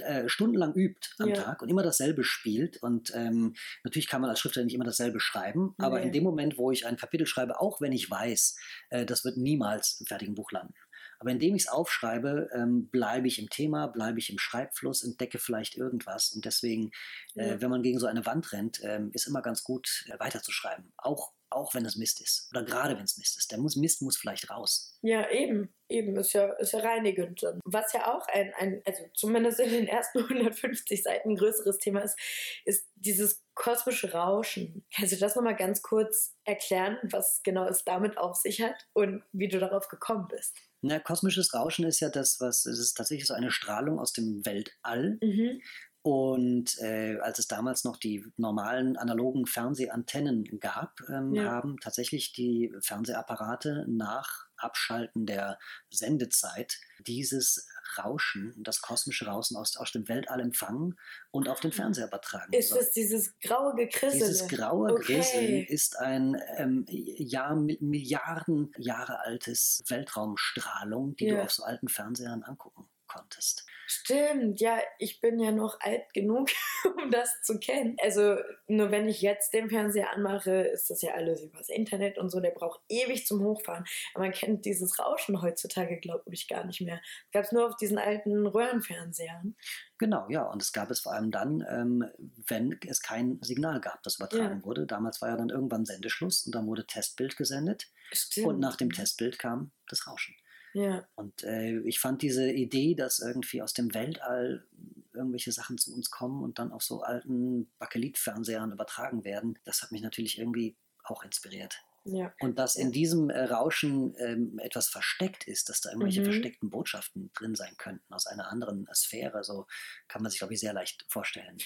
äh, stundenlang übt am Ja. Tag und immer dasselbe spielt. Und ähm, natürlich kann man als Schriftsteller nicht immer dasselbe schreiben, aber Nee. in dem Moment, wo ich ein Kapitel schreibe, auch wenn ich weiß, äh, das wird niemals im fertigen Buch landen. Aber indem ich es aufschreibe, ähm, bleibe ich im Thema, bleibe ich im Schreibfluss, entdecke vielleicht irgendwas. Und deswegen, äh, Ja. wenn man gegen so eine Wand rennt, ähm, ist immer ganz gut, äh, weiterzuschreiben. Auch, auch wenn es Mist ist. Oder gerade wenn es Mist ist. Der muss, Mist muss vielleicht raus. Ja, eben. Eben, ist ja, ist ja reinigend. Was ja auch ein, ein, also zumindest in den ersten 150 Seiten ein größeres Thema ist, ist dieses kosmische Rauschen. Kannst du das nochmal ganz kurz erklären, was genau es damit auf sich hat und wie du darauf gekommen bist? Na, kosmisches Rauschen ist ja das, was, es ist tatsächlich so eine Strahlung aus dem Weltall. Mhm. Und äh, als es damals noch die normalen analogen Fernsehantennen gab, ähm, Ja. haben tatsächlich die Fernsehapparate nach Abschalten der Sendezeit dieses Rauschen, das kosmische Rauschen aus, aus dem Weltall empfangen und auf den Fernseher übertragen. Ist Also es dieses graue Gekrissele? dieses graue Okay. Grisseln ist ein ähm, Jahr, Mi- Milliarden Jahre altes Weltraumstrahlung, die du Ja. auf so alten Fernsehern angucken konntest. Stimmt, ja, ich bin ja noch alt genug, um das zu kennen. Also nur wenn ich jetzt den Fernseher anmache, ist das ja alles übers Internet und so, der braucht ewig zum Hochfahren. Aber man kennt dieses Rauschen heutzutage, glaube ich, gar nicht mehr. Gab es nur auf diesen alten Röhrenfernsehern. Genau, ja, und es gab es vor allem dann, ähm, wenn es kein Signal gab, das übertragen Ja. wurde. Damals war ja dann irgendwann Sendeschluss und dann wurde Testbild gesendet Stimmt. und nach dem Testbild kam das Rauschen. Ja, Und äh, ich fand diese Idee, dass irgendwie aus dem Weltall irgendwelche Sachen zu uns kommen und dann auf so alten Bakelit-Fernsehern übertragen werden, das hat mich natürlich irgendwie auch inspiriert. ja. Und dass in diesem äh, Rauschen ähm, etwas versteckt ist, dass da irgendwelche Mhm. versteckten Botschaften drin sein könnten aus einer anderen Sphäre, so kann man sich, glaube ich, sehr leicht vorstellen.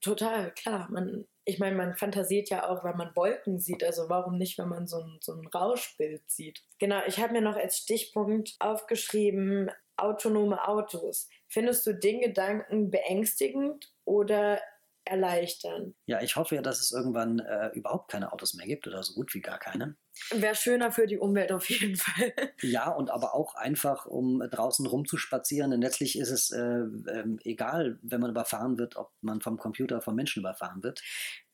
Total, klar. Man, ich meine, man fantasiert ja auch, wenn man Wolken sieht. Also warum nicht, wenn man so ein, so ein Rauschbild sieht? Genau, ich habe mir noch als Stichpunkt aufgeschrieben, autonome Autos. Findest du den Gedanken beängstigend oder erleichternd? Ja, ich hoffe ja, dass es irgendwann äh, überhaupt keine Autos mehr gibt oder so gut wie gar keine. Wäre schöner für die Umwelt auf jeden Fall. Ja, und aber auch einfach, um draußen rumzuspazieren. Denn letztlich ist es äh, äh, egal, wenn man überfahren wird, ob man vom Computer vom Menschen überfahren wird.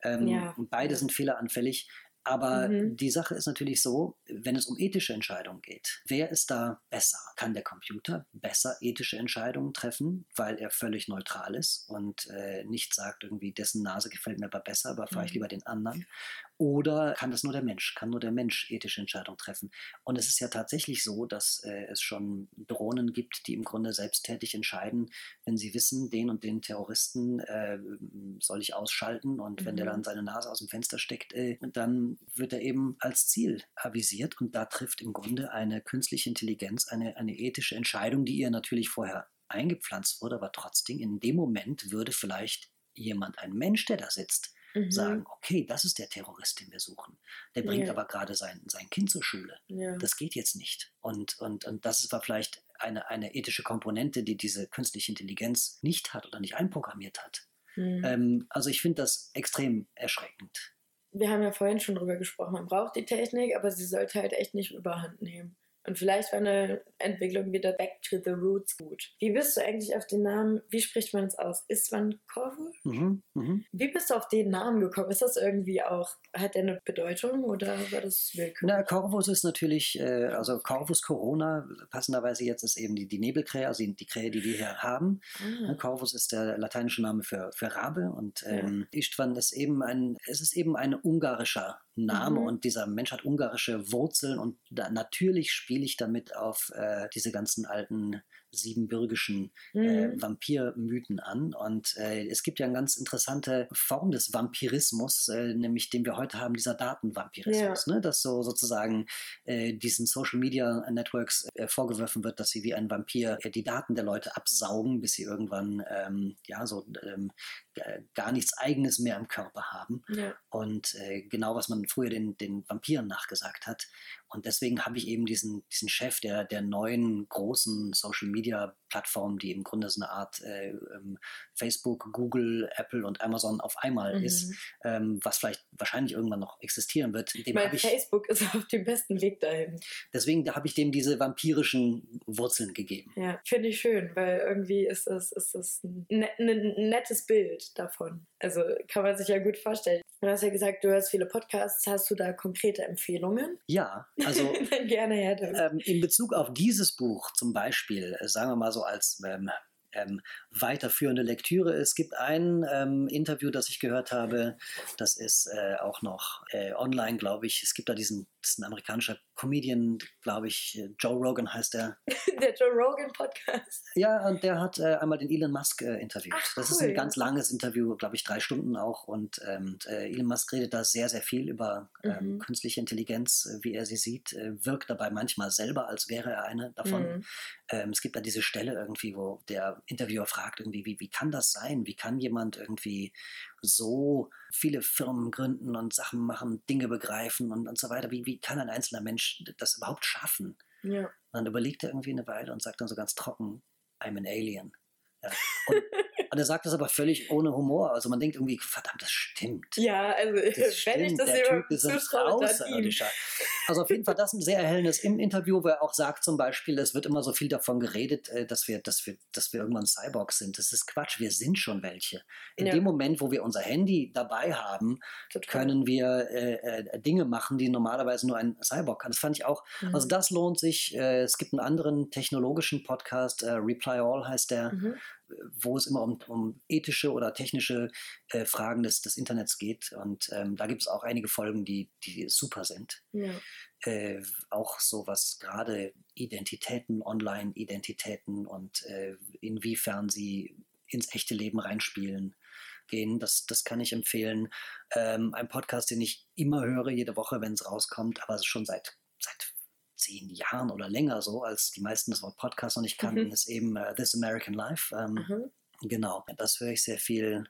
Ähm, ja. Beide sind fehleranfällig. Aber mhm. die Sache ist natürlich so, wenn es um ethische Entscheidungen geht, wer ist da besser? Kann der Computer besser ethische Entscheidungen treffen, weil er völlig neutral ist und äh, nicht sagt, irgendwie, dessen Nase gefällt mir aber besser, aber fahre ich mhm. lieber den anderen? Oder kann das nur der Mensch? Kann nur der Mensch ethische Entscheidungen treffen? Und es ist ja tatsächlich so, dass äh, es schon Drohnen gibt, die im Grunde selbsttätig entscheiden, wenn sie wissen, den und den Terroristen äh, soll ich ausschalten und mhm. wenn der mhm. dann seine Nase aus dem Fenster steckt, äh, dann wird er eben als Ziel avisiert und da trifft im Grunde eine künstliche Intelligenz eine, eine ethische Entscheidung, die ihr natürlich vorher eingepflanzt wurde, aber trotzdem in dem Moment würde vielleicht jemand, ein Mensch, der da sitzt, mhm. sagen, okay, das ist der Terrorist, den wir suchen. Der bringt ja. aber gerade sein, sein Kind zur Schule. Ja. Das geht jetzt nicht. Und, und, und das war vielleicht eine, eine ethische Komponente, die diese künstliche Intelligenz nicht hat oder nicht einprogrammiert hat. Mhm. Ähm, also ich finde das extrem erschreckend. Wir haben ja vorhin schon drüber gesprochen, man braucht die Technik, aber sie sollte halt echt nicht überhand nehmen. Und vielleicht war eine Entwicklung wieder back to the roots gut. Wie bist du eigentlich auf den Namen, wie spricht man es aus? Istvan Korfu? Mhm, mh. Wie bist du auf den Namen gekommen? Ist das irgendwie auch, hat der eine Bedeutung oder war das willkürlich? Na, Corvus ist natürlich, äh, also Corvus Corona, passenderweise jetzt ist eben die, die Nebelkrähe, also die, die Krähe, die wir hier haben. Ah. Corvus ist der lateinische Name für, für Rabe und ähm, ja. Istvan ist eben ein, es ist eben ein ungarischer Name mhm. und dieser Mensch hat ungarische Wurzeln und da, natürlich spiele ich damit auf äh, diese ganzen alten siebenbürgischen äh, mhm. äh, Vampirmythen an. Und äh, es gibt ja eine ganz interessante Form des Vampirismus, äh, nämlich den wir heute haben, dieser Datenvampirismus, ja. ne? dass so sozusagen äh, diesen Social Media Networks äh, vorgeworfen wird, dass sie wie ein Vampir die Daten der Leute absaugen, bis sie irgendwann ähm, ja so ähm, gar nichts Eigenes mehr im Körper haben. Ja. Und genau, was man früher den, den Vampiren nachgesagt hat. Und deswegen habe ich eben diesen, diesen Chef der, der neuen großen Social Media Plattformen, die im Grunde so eine Art äh, ähm, Facebook, Google, Apple und Amazon auf einmal mhm. ist, ähm, was vielleicht wahrscheinlich irgendwann noch existieren wird. Dem Weil ich, Facebook ist auf dem besten Weg dahin. Deswegen da habe ich dem diese vampirischen Wurzeln gegeben. Ja, finde ich schön, weil irgendwie ist das, ist das ein, ne, ein nettes Bild davon. Also kann man sich ja gut vorstellen. Du hast ja gesagt, du hörst viele Podcasts. Hast du da konkrete Empfehlungen? Ja, also gerne her. Ähm, in Bezug auf dieses Buch zum Beispiel, äh, sagen wir mal so als ähm, ähm, weiterführende Lektüre. Es gibt ein ähm, Interview, das ich gehört habe, das ist äh, auch noch äh, online, glaube ich. Es gibt da diesen, das ist ein amerikanischer Comedian, glaube ich, Joe Rogan heißt der. der Joe Rogan Podcast. Ja, und der hat äh, einmal den Elon Musk äh, interviewt. Ach, das cool. ist ein ganz langes Interview, glaube ich, drei Stunden auch. Und ähm, äh, Elon Musk redet da sehr, sehr viel über ähm, mhm. künstliche Intelligenz, äh, wie er sie sieht, wirkt dabei manchmal selber, als wäre er eine davon. Mhm. Ähm, es gibt da diese Stelle irgendwie, wo der Interviewer fragt, irgendwie, wie, wie kann das sein? Wie kann jemand irgendwie so viele Firmen gründen und Sachen machen, Dinge begreifen und, und so weiter? Wie, wie kann ein einzelner Mensch das überhaupt schaffen? Ja. dann überlegt er irgendwie eine Weile und sagt dann so ganz trocken, I'm an alien. Ja. Und, und er sagt das aber völlig ohne Humor. Also man denkt irgendwie, verdammt, das stimmt. Ja, also das stimmt. wenn ich das der Typ ist außerirdischer. Also auf jeden Fall das ein sehr erhellendes im Interview, wo er auch sagt zum Beispiel, es wird immer so viel davon geredet, äh, dass wir, dass wir, dass wir irgendwann Cyborgs sind. Das ist Quatsch, wir sind schon welche. In ja. dem Moment, wo wir unser Handy dabei haben, Total. können wir äh, äh, Dinge machen, die normalerweise nur ein Cyborg kann. Das fand ich auch, mhm. also das lohnt sich. Äh, es gibt einen anderen technologischen Podcast, äh, Reply All heißt der. Mhm wo es immer um, um ethische oder technische äh, Fragen des, des Internets geht. Und ähm, da gibt es auch einige Folgen, die, die super sind. Ja. Äh, auch so was gerade Identitäten, Online-Identitäten und äh, inwiefern sie ins echte Leben reinspielen gehen. Das, das kann ich empfehlen. Ähm, ein Podcast, den ich immer höre, jede Woche, wenn es rauskommt, aber schon seit, seit zehn Jahren oder länger so, als die meisten das Wort Podcast noch nicht kannten, mhm. ist eben uh, This American Life. Ähm, mhm. Genau, das höre ich sehr viel.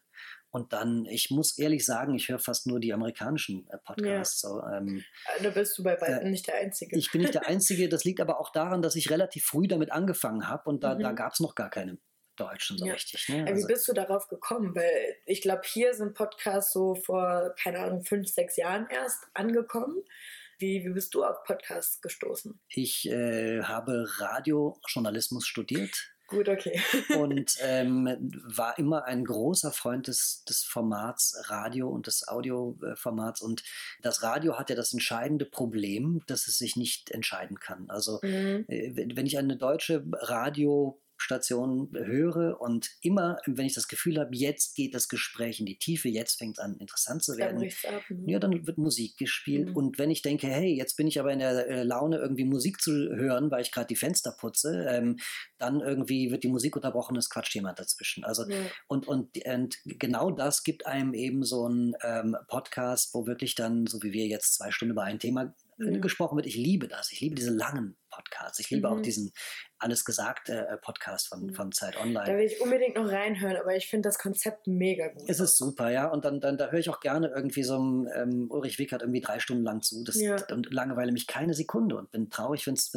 Und dann, ich muss ehrlich sagen, ich höre fast nur die amerikanischen äh, Podcasts. Ja. So, ähm, äh, da bist du bei beiden äh, nicht der Einzige. Ich bin nicht der Einzige. Das liegt aber auch daran, dass ich relativ früh damit angefangen habe und da, mhm. da gab es noch gar keine Deutschen so ja. richtig. Ne? Also, Wie bist du darauf gekommen? Weil ich glaube, hier sind Podcasts so vor, keine Ahnung, fünf, sechs Jahren erst angekommen. Wie, wie bist du auf Podcasts gestoßen? Ich äh, habe Radiojournalismus studiert Gut, okay. und ähm, war immer ein großer Freund des, des Formats Radio und des Audioformats. Und das Radio hat ja das entscheidende Problem, dass es sich nicht entscheiden kann. Also Mhm. äh, wenn ich eine deutsche Radiostation höre und immer, wenn ich das Gefühl habe, jetzt geht das Gespräch in die Tiefe, jetzt fängt es an interessant zu Dann werden, bricht's ab. ne? ja, dann wird Musik gespielt. Mhm. Und wenn ich denke, hey, jetzt bin ich aber in der äh, Laune, irgendwie Musik zu hören, weil ich gerade die Fenster putze, ähm, dann irgendwie wird die Musik unterbrochen, es quatscht jemand dazwischen. Also Ja. und, und, und genau das gibt einem eben so ein ähm, Podcast, wo wirklich dann, so wie wir jetzt zwei Stunden über ein Thema äh, Ja. gesprochen wird. Ich liebe das. Ich liebe diese langen Podcasts. Ich liebe auch Mhm. diesen Alles gesagt äh, Podcast von, Mhm. von Zeit Da Online. will ich unbedingt noch reinhören, aber ich finde das Konzept mega gut. Es ist super, ja. Und dann, dann da höre ich auch gerne irgendwie so einem ähm, Ulrich Wickert irgendwie drei Stunden lang zu. Das, Ja. Und langeweile mich keine Sekunde und bin traurig, wenn es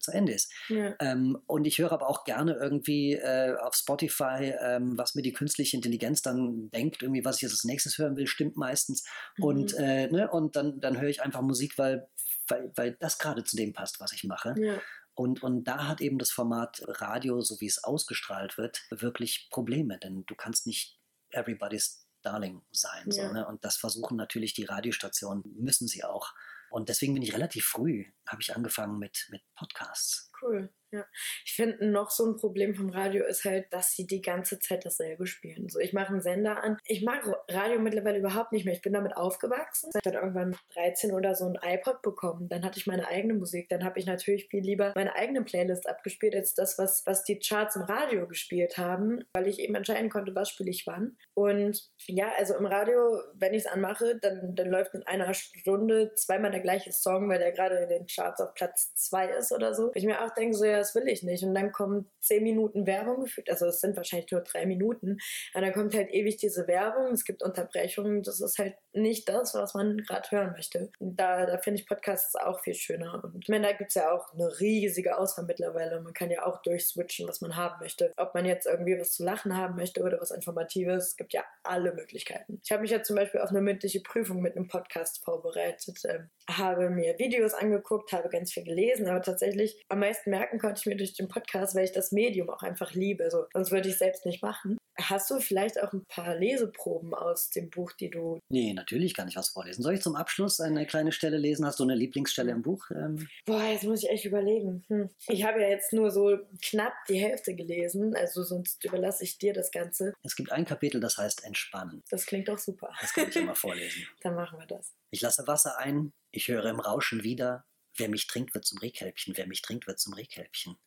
zu Ende ist. Ja. Ähm, und ich höre aber auch gerne irgendwie äh, auf Spotify, ähm, was mir die künstliche Intelligenz dann denkt, irgendwie, was ich jetzt als nächstes hören will, stimmt meistens. Und, Mhm. äh, ne, und dann, dann höre ich einfach Musik, weil, weil, weil das gerade zu dem passt, was ich mache. ja. Und, und da hat eben das Format Radio, so wie es ausgestrahlt wird, wirklich Probleme, denn du kannst nicht everybody's darling sein. So, Ja. ne? Und das versuchen natürlich die Radiostationen, müssen sie auch. Und deswegen bin ich relativ früh, habe ich angefangen mit, mit Podcasts. Cool. Ja. Ich finde, noch so ein Problem vom Radio ist halt, dass sie die ganze Zeit dasselbe spielen. So, ich mache einen Sender an. Ich mag Radio mittlerweile überhaupt nicht mehr. Ich bin damit aufgewachsen. Ich habe dann irgendwann mit 13 oder so ein iPod bekommen. Dann hatte ich meine eigene Musik. Dann habe ich natürlich viel lieber meine eigene Playlist abgespielt, als das, was, was die Charts im Radio gespielt haben, weil ich eben entscheiden konnte, was spiele ich wann. Und ja, also im Radio, wenn ich es anmache, dann, dann läuft in einer Stunde zweimal der gleiche Song, weil der gerade in den Charts auf Platz zwei ist oder so. Ich mir auch denke, so, ja, das will ich nicht. Und dann kommen zehn Minuten Werbung gefühlt. Also es sind wahrscheinlich nur drei Minuten. Und dann kommt halt ewig diese Werbung. Es gibt Unterbrechungen. Das ist halt nicht das, was man gerade hören möchte. Da, da finde ich Podcasts auch viel schöner. Und ich meine, da gibt es ja auch eine riesige Auswahl mittlerweile. Man kann ja auch durchswitchen, was man haben möchte. Ob man jetzt irgendwie was zu lachen haben möchte oder was Informatives. Es gibt ja alle Möglichkeiten. Ich habe mich ja zum Beispiel auf eine mündliche Prüfung mit einem Podcast vorbereitet. Ähm, habe mir Videos angeguckt, habe ganz viel gelesen, aber tatsächlich am meisten merken konnte ich mir durch den Podcast, weil ich das Medium auch einfach liebe. Also, sonst würde ich es selbst nicht machen. Hast du vielleicht auch ein paar Leseproben aus dem Buch, die du. Nee, natürlich kann ich was vorlesen. Soll ich zum Abschluss eine kleine Stelle lesen? Hast du eine Lieblingsstelle im Buch? Ähm, Boah, jetzt muss ich echt überlegen. Hm. Ich habe ja jetzt nur so knapp die Hälfte gelesen, also sonst überlasse ich dir das Ganze. es gibt ein Kapitel, das heißt Entspannen. Das klingt doch super. Das kann ich ja mal vorlesen. Dann machen wir das. Ich lasse Wasser ein, ich höre im Rauschen wieder. Wer mich trinkt, wird zum Rehkälbchen. Wer mich trinkt, wird zum Rehkälbchen.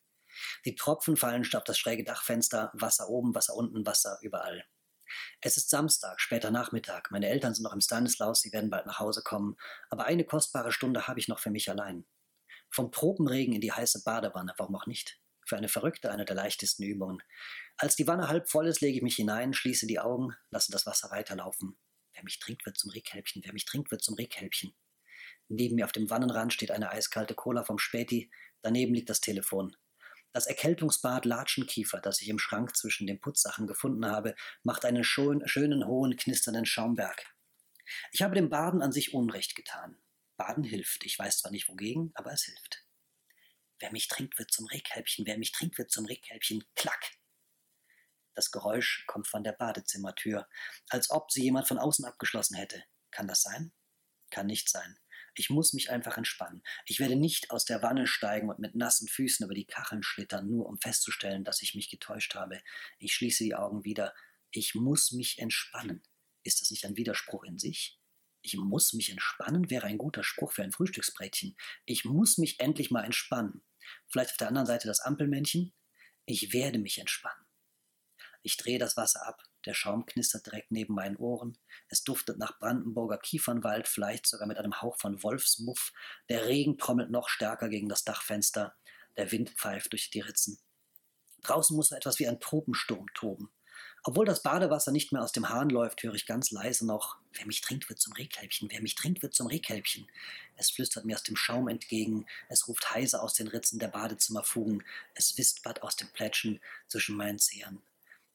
Die Tropfen fallen auf das schräge Dachfenster, Wasser oben, Wasser unten, Wasser überall. Es ist Samstag, später Nachmittag. Meine Eltern sind noch im Stanislaus, sie werden bald nach Hause kommen. Aber eine kostbare Stunde habe ich noch für mich allein. Vom Tropenregen in die heiße Badewanne, warum auch nicht? Für eine Verrückte eine der leichtesten Übungen. Als die Wanne halb voll ist, lege ich mich hinein, schließe die Augen, lasse das Wasser weiterlaufen. Wer mich trinkt, wird zum Rehkälbchen. Wer mich trinkt, wird zum Rehkälbchen. Neben mir auf dem Wannenrand steht eine eiskalte Cola vom Späti. Daneben liegt das Telefon. Das Erkältungsbad Latschenkiefer, das ich im Schrank zwischen den Putzsachen gefunden habe, macht einen schön, schönen, hohen, knisternden Schaumberg. Ich habe dem Baden an sich Unrecht getan. Baden hilft. Ich weiß zwar nicht wogegen, aber es hilft. Wer mich trinkt, wird zum Rehkälbchen. Wer mich trinkt, wird zum Rehkälbchen. Klack! Das Geräusch kommt von der Badezimmertür, als ob sie jemand von außen abgeschlossen hätte. Kann das sein? Kann nicht sein. Ich muss mich einfach entspannen. Ich werde nicht aus der Wanne steigen und mit nassen Füßen über die Kacheln schlittern, nur um festzustellen, dass ich mich getäuscht habe. Ich schließe die Augen wieder. Ich muss mich entspannen. Ist das nicht ein Widerspruch in sich? Ich muss mich entspannen wäre ein guter Spruch für ein Frühstücksbrätchen. Ich muss mich endlich mal entspannen. Vielleicht auf der anderen Seite das Ampelmännchen. Ich werde mich entspannen. Ich drehe das Wasser ab. Der Schaum knistert direkt neben meinen Ohren. Es duftet nach Brandenburger Kiefernwald, vielleicht sogar mit einem Hauch von Wolfsmuff. Der Regen trommelt noch stärker gegen das Dachfenster. Der Wind pfeift durch die Ritzen. Draußen muss so etwas wie ein Tropensturm toben. Obwohl das Badewasser nicht mehr aus dem Hahn läuft, höre ich ganz leise noch, wer mich trinkt, wird zum Rehkälbchen, wer mich trinkt, wird zum Rehkälbchen. Es flüstert mir aus dem Schaum entgegen, es ruft heise aus den Ritzen der Badezimmerfugen, es wispert aus dem Plätschen zwischen meinen Zehern.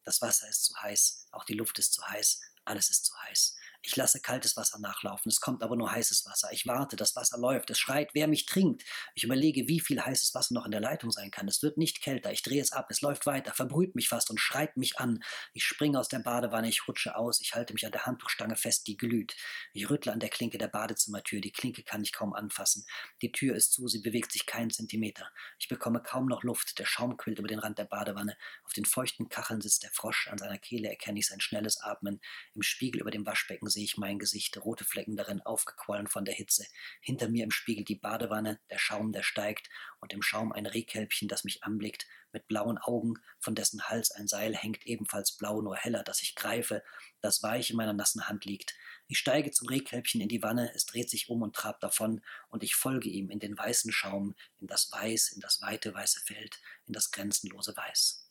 Das Wasser ist zu heiß, auch die Luft ist zu heiß, alles ist zu heiß. Ich lasse kaltes Wasser nachlaufen, es kommt aber nur heißes Wasser. Ich warte, das Wasser läuft, es schreit, wer mich trinkt. Ich überlege, wie viel heißes Wasser noch in der Leitung sein kann. Es wird nicht kälter, ich drehe es ab, es läuft weiter, verbrüht mich fast und schreit mich an. Ich springe aus der Badewanne, ich rutsche aus, ich halte mich an der Handtuchstange fest, die glüht. Ich rüttle an der Klinke der Badezimmertür, die Klinke kann ich kaum anfassen. Die Tür ist zu, sie bewegt sich keinen Zentimeter. Ich bekomme kaum noch Luft, der Schaum quillt über den Rand der Badewanne. Auf den feuchten Kacheln sitzt der Frosch, an seiner Kehle erkenne ich sein schnelles Atmen. Im Spiegel über dem Waschbecken sehe ich mein Gesicht, rote Flecken darin aufgequollen von der Hitze. Hinter mir im Spiegel die Badewanne, der Schaum, der steigt, und im Schaum ein Rehkälbchen, das mich anblickt, mit blauen Augen, von dessen Hals ein Seil hängt, ebenfalls blau, nur heller, das ich greife, das weich in meiner nassen Hand liegt. Ich steige zum Rehkälbchen in die Wanne, es dreht sich um und trabt davon, und ich folge ihm in den weißen Schaum, in das Weiß, in das weite weiße Feld, in das grenzenlose Weiß.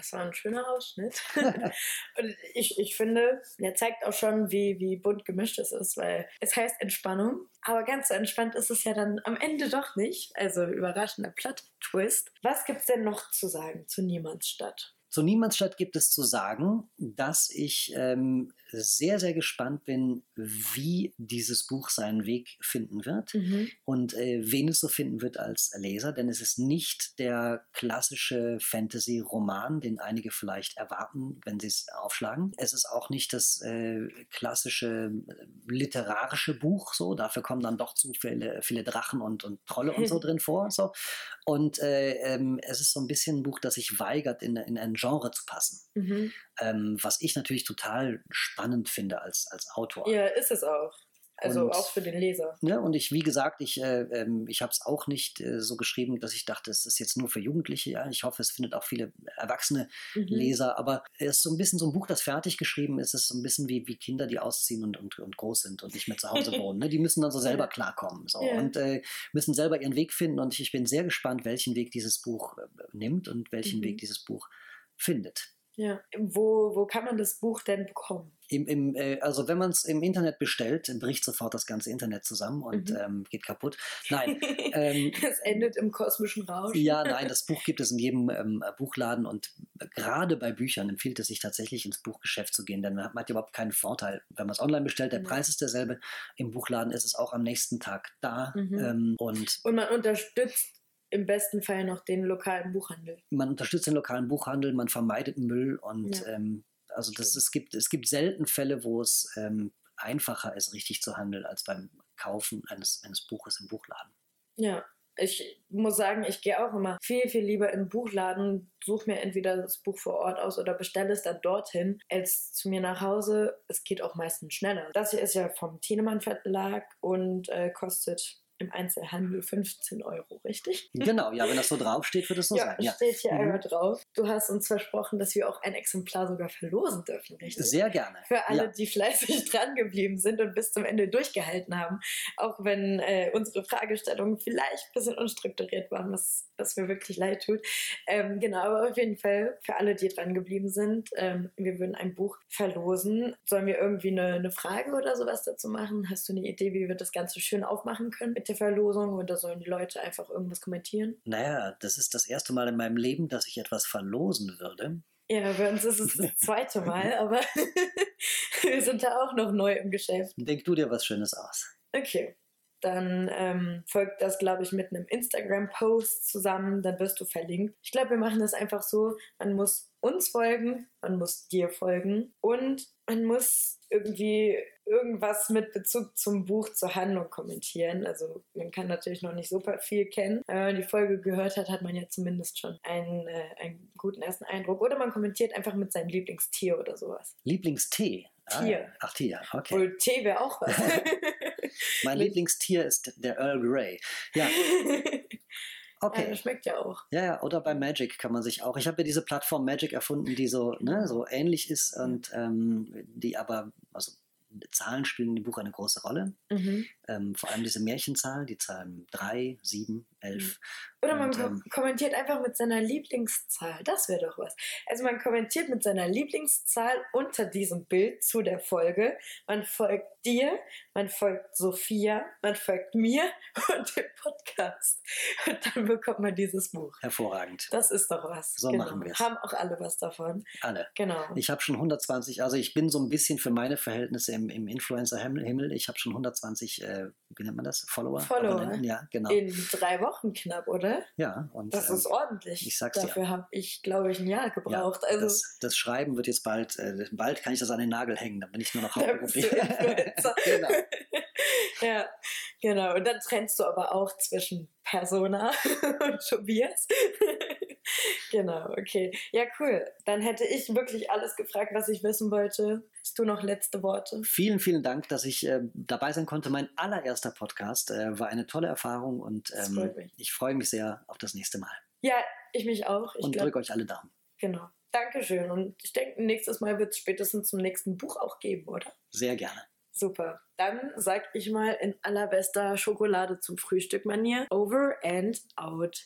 Das war ein schöner Ausschnitt. und ich, ich finde, der zeigt auch schon, wie, wie bunt gemischt es ist, weil es heißt Entspannung, aber ganz so entspannt ist es ja dann am Ende doch nicht. Also überraschender Plot-Twist. Was gibt es denn noch zu sagen zu Niemandsstadt? Zu Niemandsstadt gibt es zu sagen, dass ich ähm, sehr, sehr gespannt bin, wie dieses Buch seinen Weg finden wird mhm. und äh, wen es so finden wird als Leser, denn es ist nicht der klassische Fantasy-Roman, den einige vielleicht erwarten, wenn sie es aufschlagen. Es ist auch nicht das äh, klassische äh, literarische Buch, so dafür kommen dann doch zu viele, viele Drachen und, und Trolle und so drin vor. So. Und äh, ähm, es ist so ein bisschen ein Buch, das sich weigert, in, in ein Genre zu passen. Mhm. Ähm, was ich natürlich total spannend finde als, als Autor. Ja, ist es auch. Also und, auch für den Leser. Ne, und ich, wie gesagt, ich, äh, ähm, ich habe es auch nicht äh, so geschrieben, dass ich dachte, es ist jetzt nur für Jugendliche. Ja, ich hoffe, es findet auch viele erwachsene mhm. Leser. Aber es ist so ein bisschen so ein Buch, das fertig geschrieben ist. Es ist so ein bisschen wie, wie Kinder, die ausziehen und, und, und groß sind und nicht mehr zu Hause wohnen. Ne? Die müssen dann so selber klarkommen so, ja. und äh, müssen selber ihren Weg finden. Und ich, ich bin sehr gespannt, welchen Weg dieses Buch äh, nimmt und welchen mhm. Weg dieses Buch findet. Ja, wo, wo kann man das Buch denn bekommen? Im, im, äh, also wenn man es im Internet bestellt, bricht sofort das ganze Internet zusammen und mhm. ähm, geht kaputt. Nein. Ähm, es endet im kosmischen Rausch. Ja, nein, das Buch gibt es in jedem ähm, Buchladen und gerade bei Büchern empfiehlt es sich tatsächlich ins Buchgeschäft zu gehen, denn man hat überhaupt keinen Vorteil. Wenn man es online bestellt, der mhm. Preis ist derselbe. Im Buchladen ist es auch am nächsten Tag da. Mhm. Ähm, und, und man unterstützt im besten Fall noch den lokalen Buchhandel. Man unterstützt den lokalen Buchhandel, man vermeidet Müll und ja. ähm, also das, es, gibt, es gibt selten Fälle, wo es ähm, einfacher ist, richtig zu handeln, als beim Kaufen eines, eines Buches im Buchladen. Ja, ich muss sagen, ich gehe auch immer viel, viel lieber in den Buchladen, suche mir entweder das Buch vor Ort aus oder bestelle es dann dorthin, als zu mir nach Hause. Es geht auch meistens schneller. Das hier ist ja vom Thienemann Verlag und äh, kostet im Einzelhandel 15 Euro, richtig? Genau, ja, wenn das so draufsteht, wird es so ja, sein. Ja, steht hier mhm. einmal drauf. Du hast uns versprochen, dass wir auch ein Exemplar sogar verlosen dürfen, richtig? Sehr gerne. Für alle, ja. die fleißig dran geblieben sind und bis zum Ende durchgehalten haben, auch wenn äh, unsere Fragestellungen vielleicht ein bisschen unstrukturiert waren, was, was mir wirklich leid tut. Ähm, genau, aber auf jeden Fall für alle, die dran geblieben sind, ähm, wir würden ein Buch verlosen. Sollen wir irgendwie eine, eine Frage oder sowas dazu machen? Hast du eine Idee, wie wir das Ganze schön aufmachen können mit der Verlosung oder sollen die Leute einfach irgendwas kommentieren? Naja, das ist das erste Mal in meinem Leben, dass ich etwas verlosen würde. Ja, bei uns ist es das zweite Mal, aber wir sind da auch noch neu im Geschäft. Denk du dir was Schönes aus. Okay. Dann ähm, folgt das, glaube ich, mit einem Instagram-Post zusammen. Dann wirst du verlinkt. Ich glaube, wir machen das einfach so. Man muss uns folgen, man muss dir folgen und man muss irgendwie irgendwas mit Bezug zum Buch zur Handlung kommentieren. Also man kann natürlich noch nicht super viel kennen. Aber wenn man die Folge gehört hat, hat man ja zumindest schon einen, äh, einen guten ersten Eindruck. Oder man kommentiert einfach mit seinem Lieblingstier oder sowas. Lieblingstee? Ah, Tier. Ah, ach, Tier, okay. Wohl Tee wäre auch was. mein Lieblingstier ist der Earl Grey. Ja. Okay. Ja, schmeckt ja auch. Ja, ja, oder bei Magic kann man sich auch. Ich habe ja diese Plattform Magic erfunden, die so, ne, so ähnlich ist und ähm, die aber, also Zahlen spielen im Buch eine große Rolle. Mhm. Ähm, vor allem diese Märchenzahl, die Zahlen 3, 7, elf. Oder man Und, ähm, kommentiert einfach mit seiner Lieblingszahl. Das wäre doch was. Also man kommentiert mit seiner Lieblingszahl unter diesem Bild zu der Folge. Man folgt dir, man folgt Sophia, man folgt mir und dem Podcast. Und dann bekommt man dieses Buch. Hervorragend. Das ist doch was. So machen wir's. Haben auch alle was davon. Alle. Genau. Ich habe schon 120, also ich bin so ein bisschen für meine Verhältnisse im, im Influencer-Himmel. Ich habe schon 120, äh, wie nennt man das? Follower? Follower. Ja, genau. In drei Wochen knapp, oder? ja, und Das ähm, ist ordentlich. ich sag's. Dafür habe ich, glaube ich, ein Jahr ja, gebraucht. also das, das Schreiben wird jetzt bald, äh, bald kann ich das an den Nagel hängen, dann bin ich nur noch Hauptberuflich. Genau. ja, genau. Und dann trennst du aber auch zwischen Persona und Tobias. genau, okay. Ja, cool. Dann hätte ich wirklich alles gefragt, was ich wissen wollte. Hast du noch letzte Worte? Vielen, vielen Dank, dass ich äh, dabei sein konnte. Mein allererster Podcast äh, war eine tolle Erfahrung und ähm, ich freue mich sehr auf das nächste Mal. Ja, ich mich auch. Ich und drücke euch alle Daumen. genau. Dankeschön. Und ich denke, nächstes Mal wird es spätestens zum nächsten Buch auch geben, oder? Sehr gerne. Super. Dann sag ich mal in allerbester Schokolade zum Frühstück Manier. Over and out.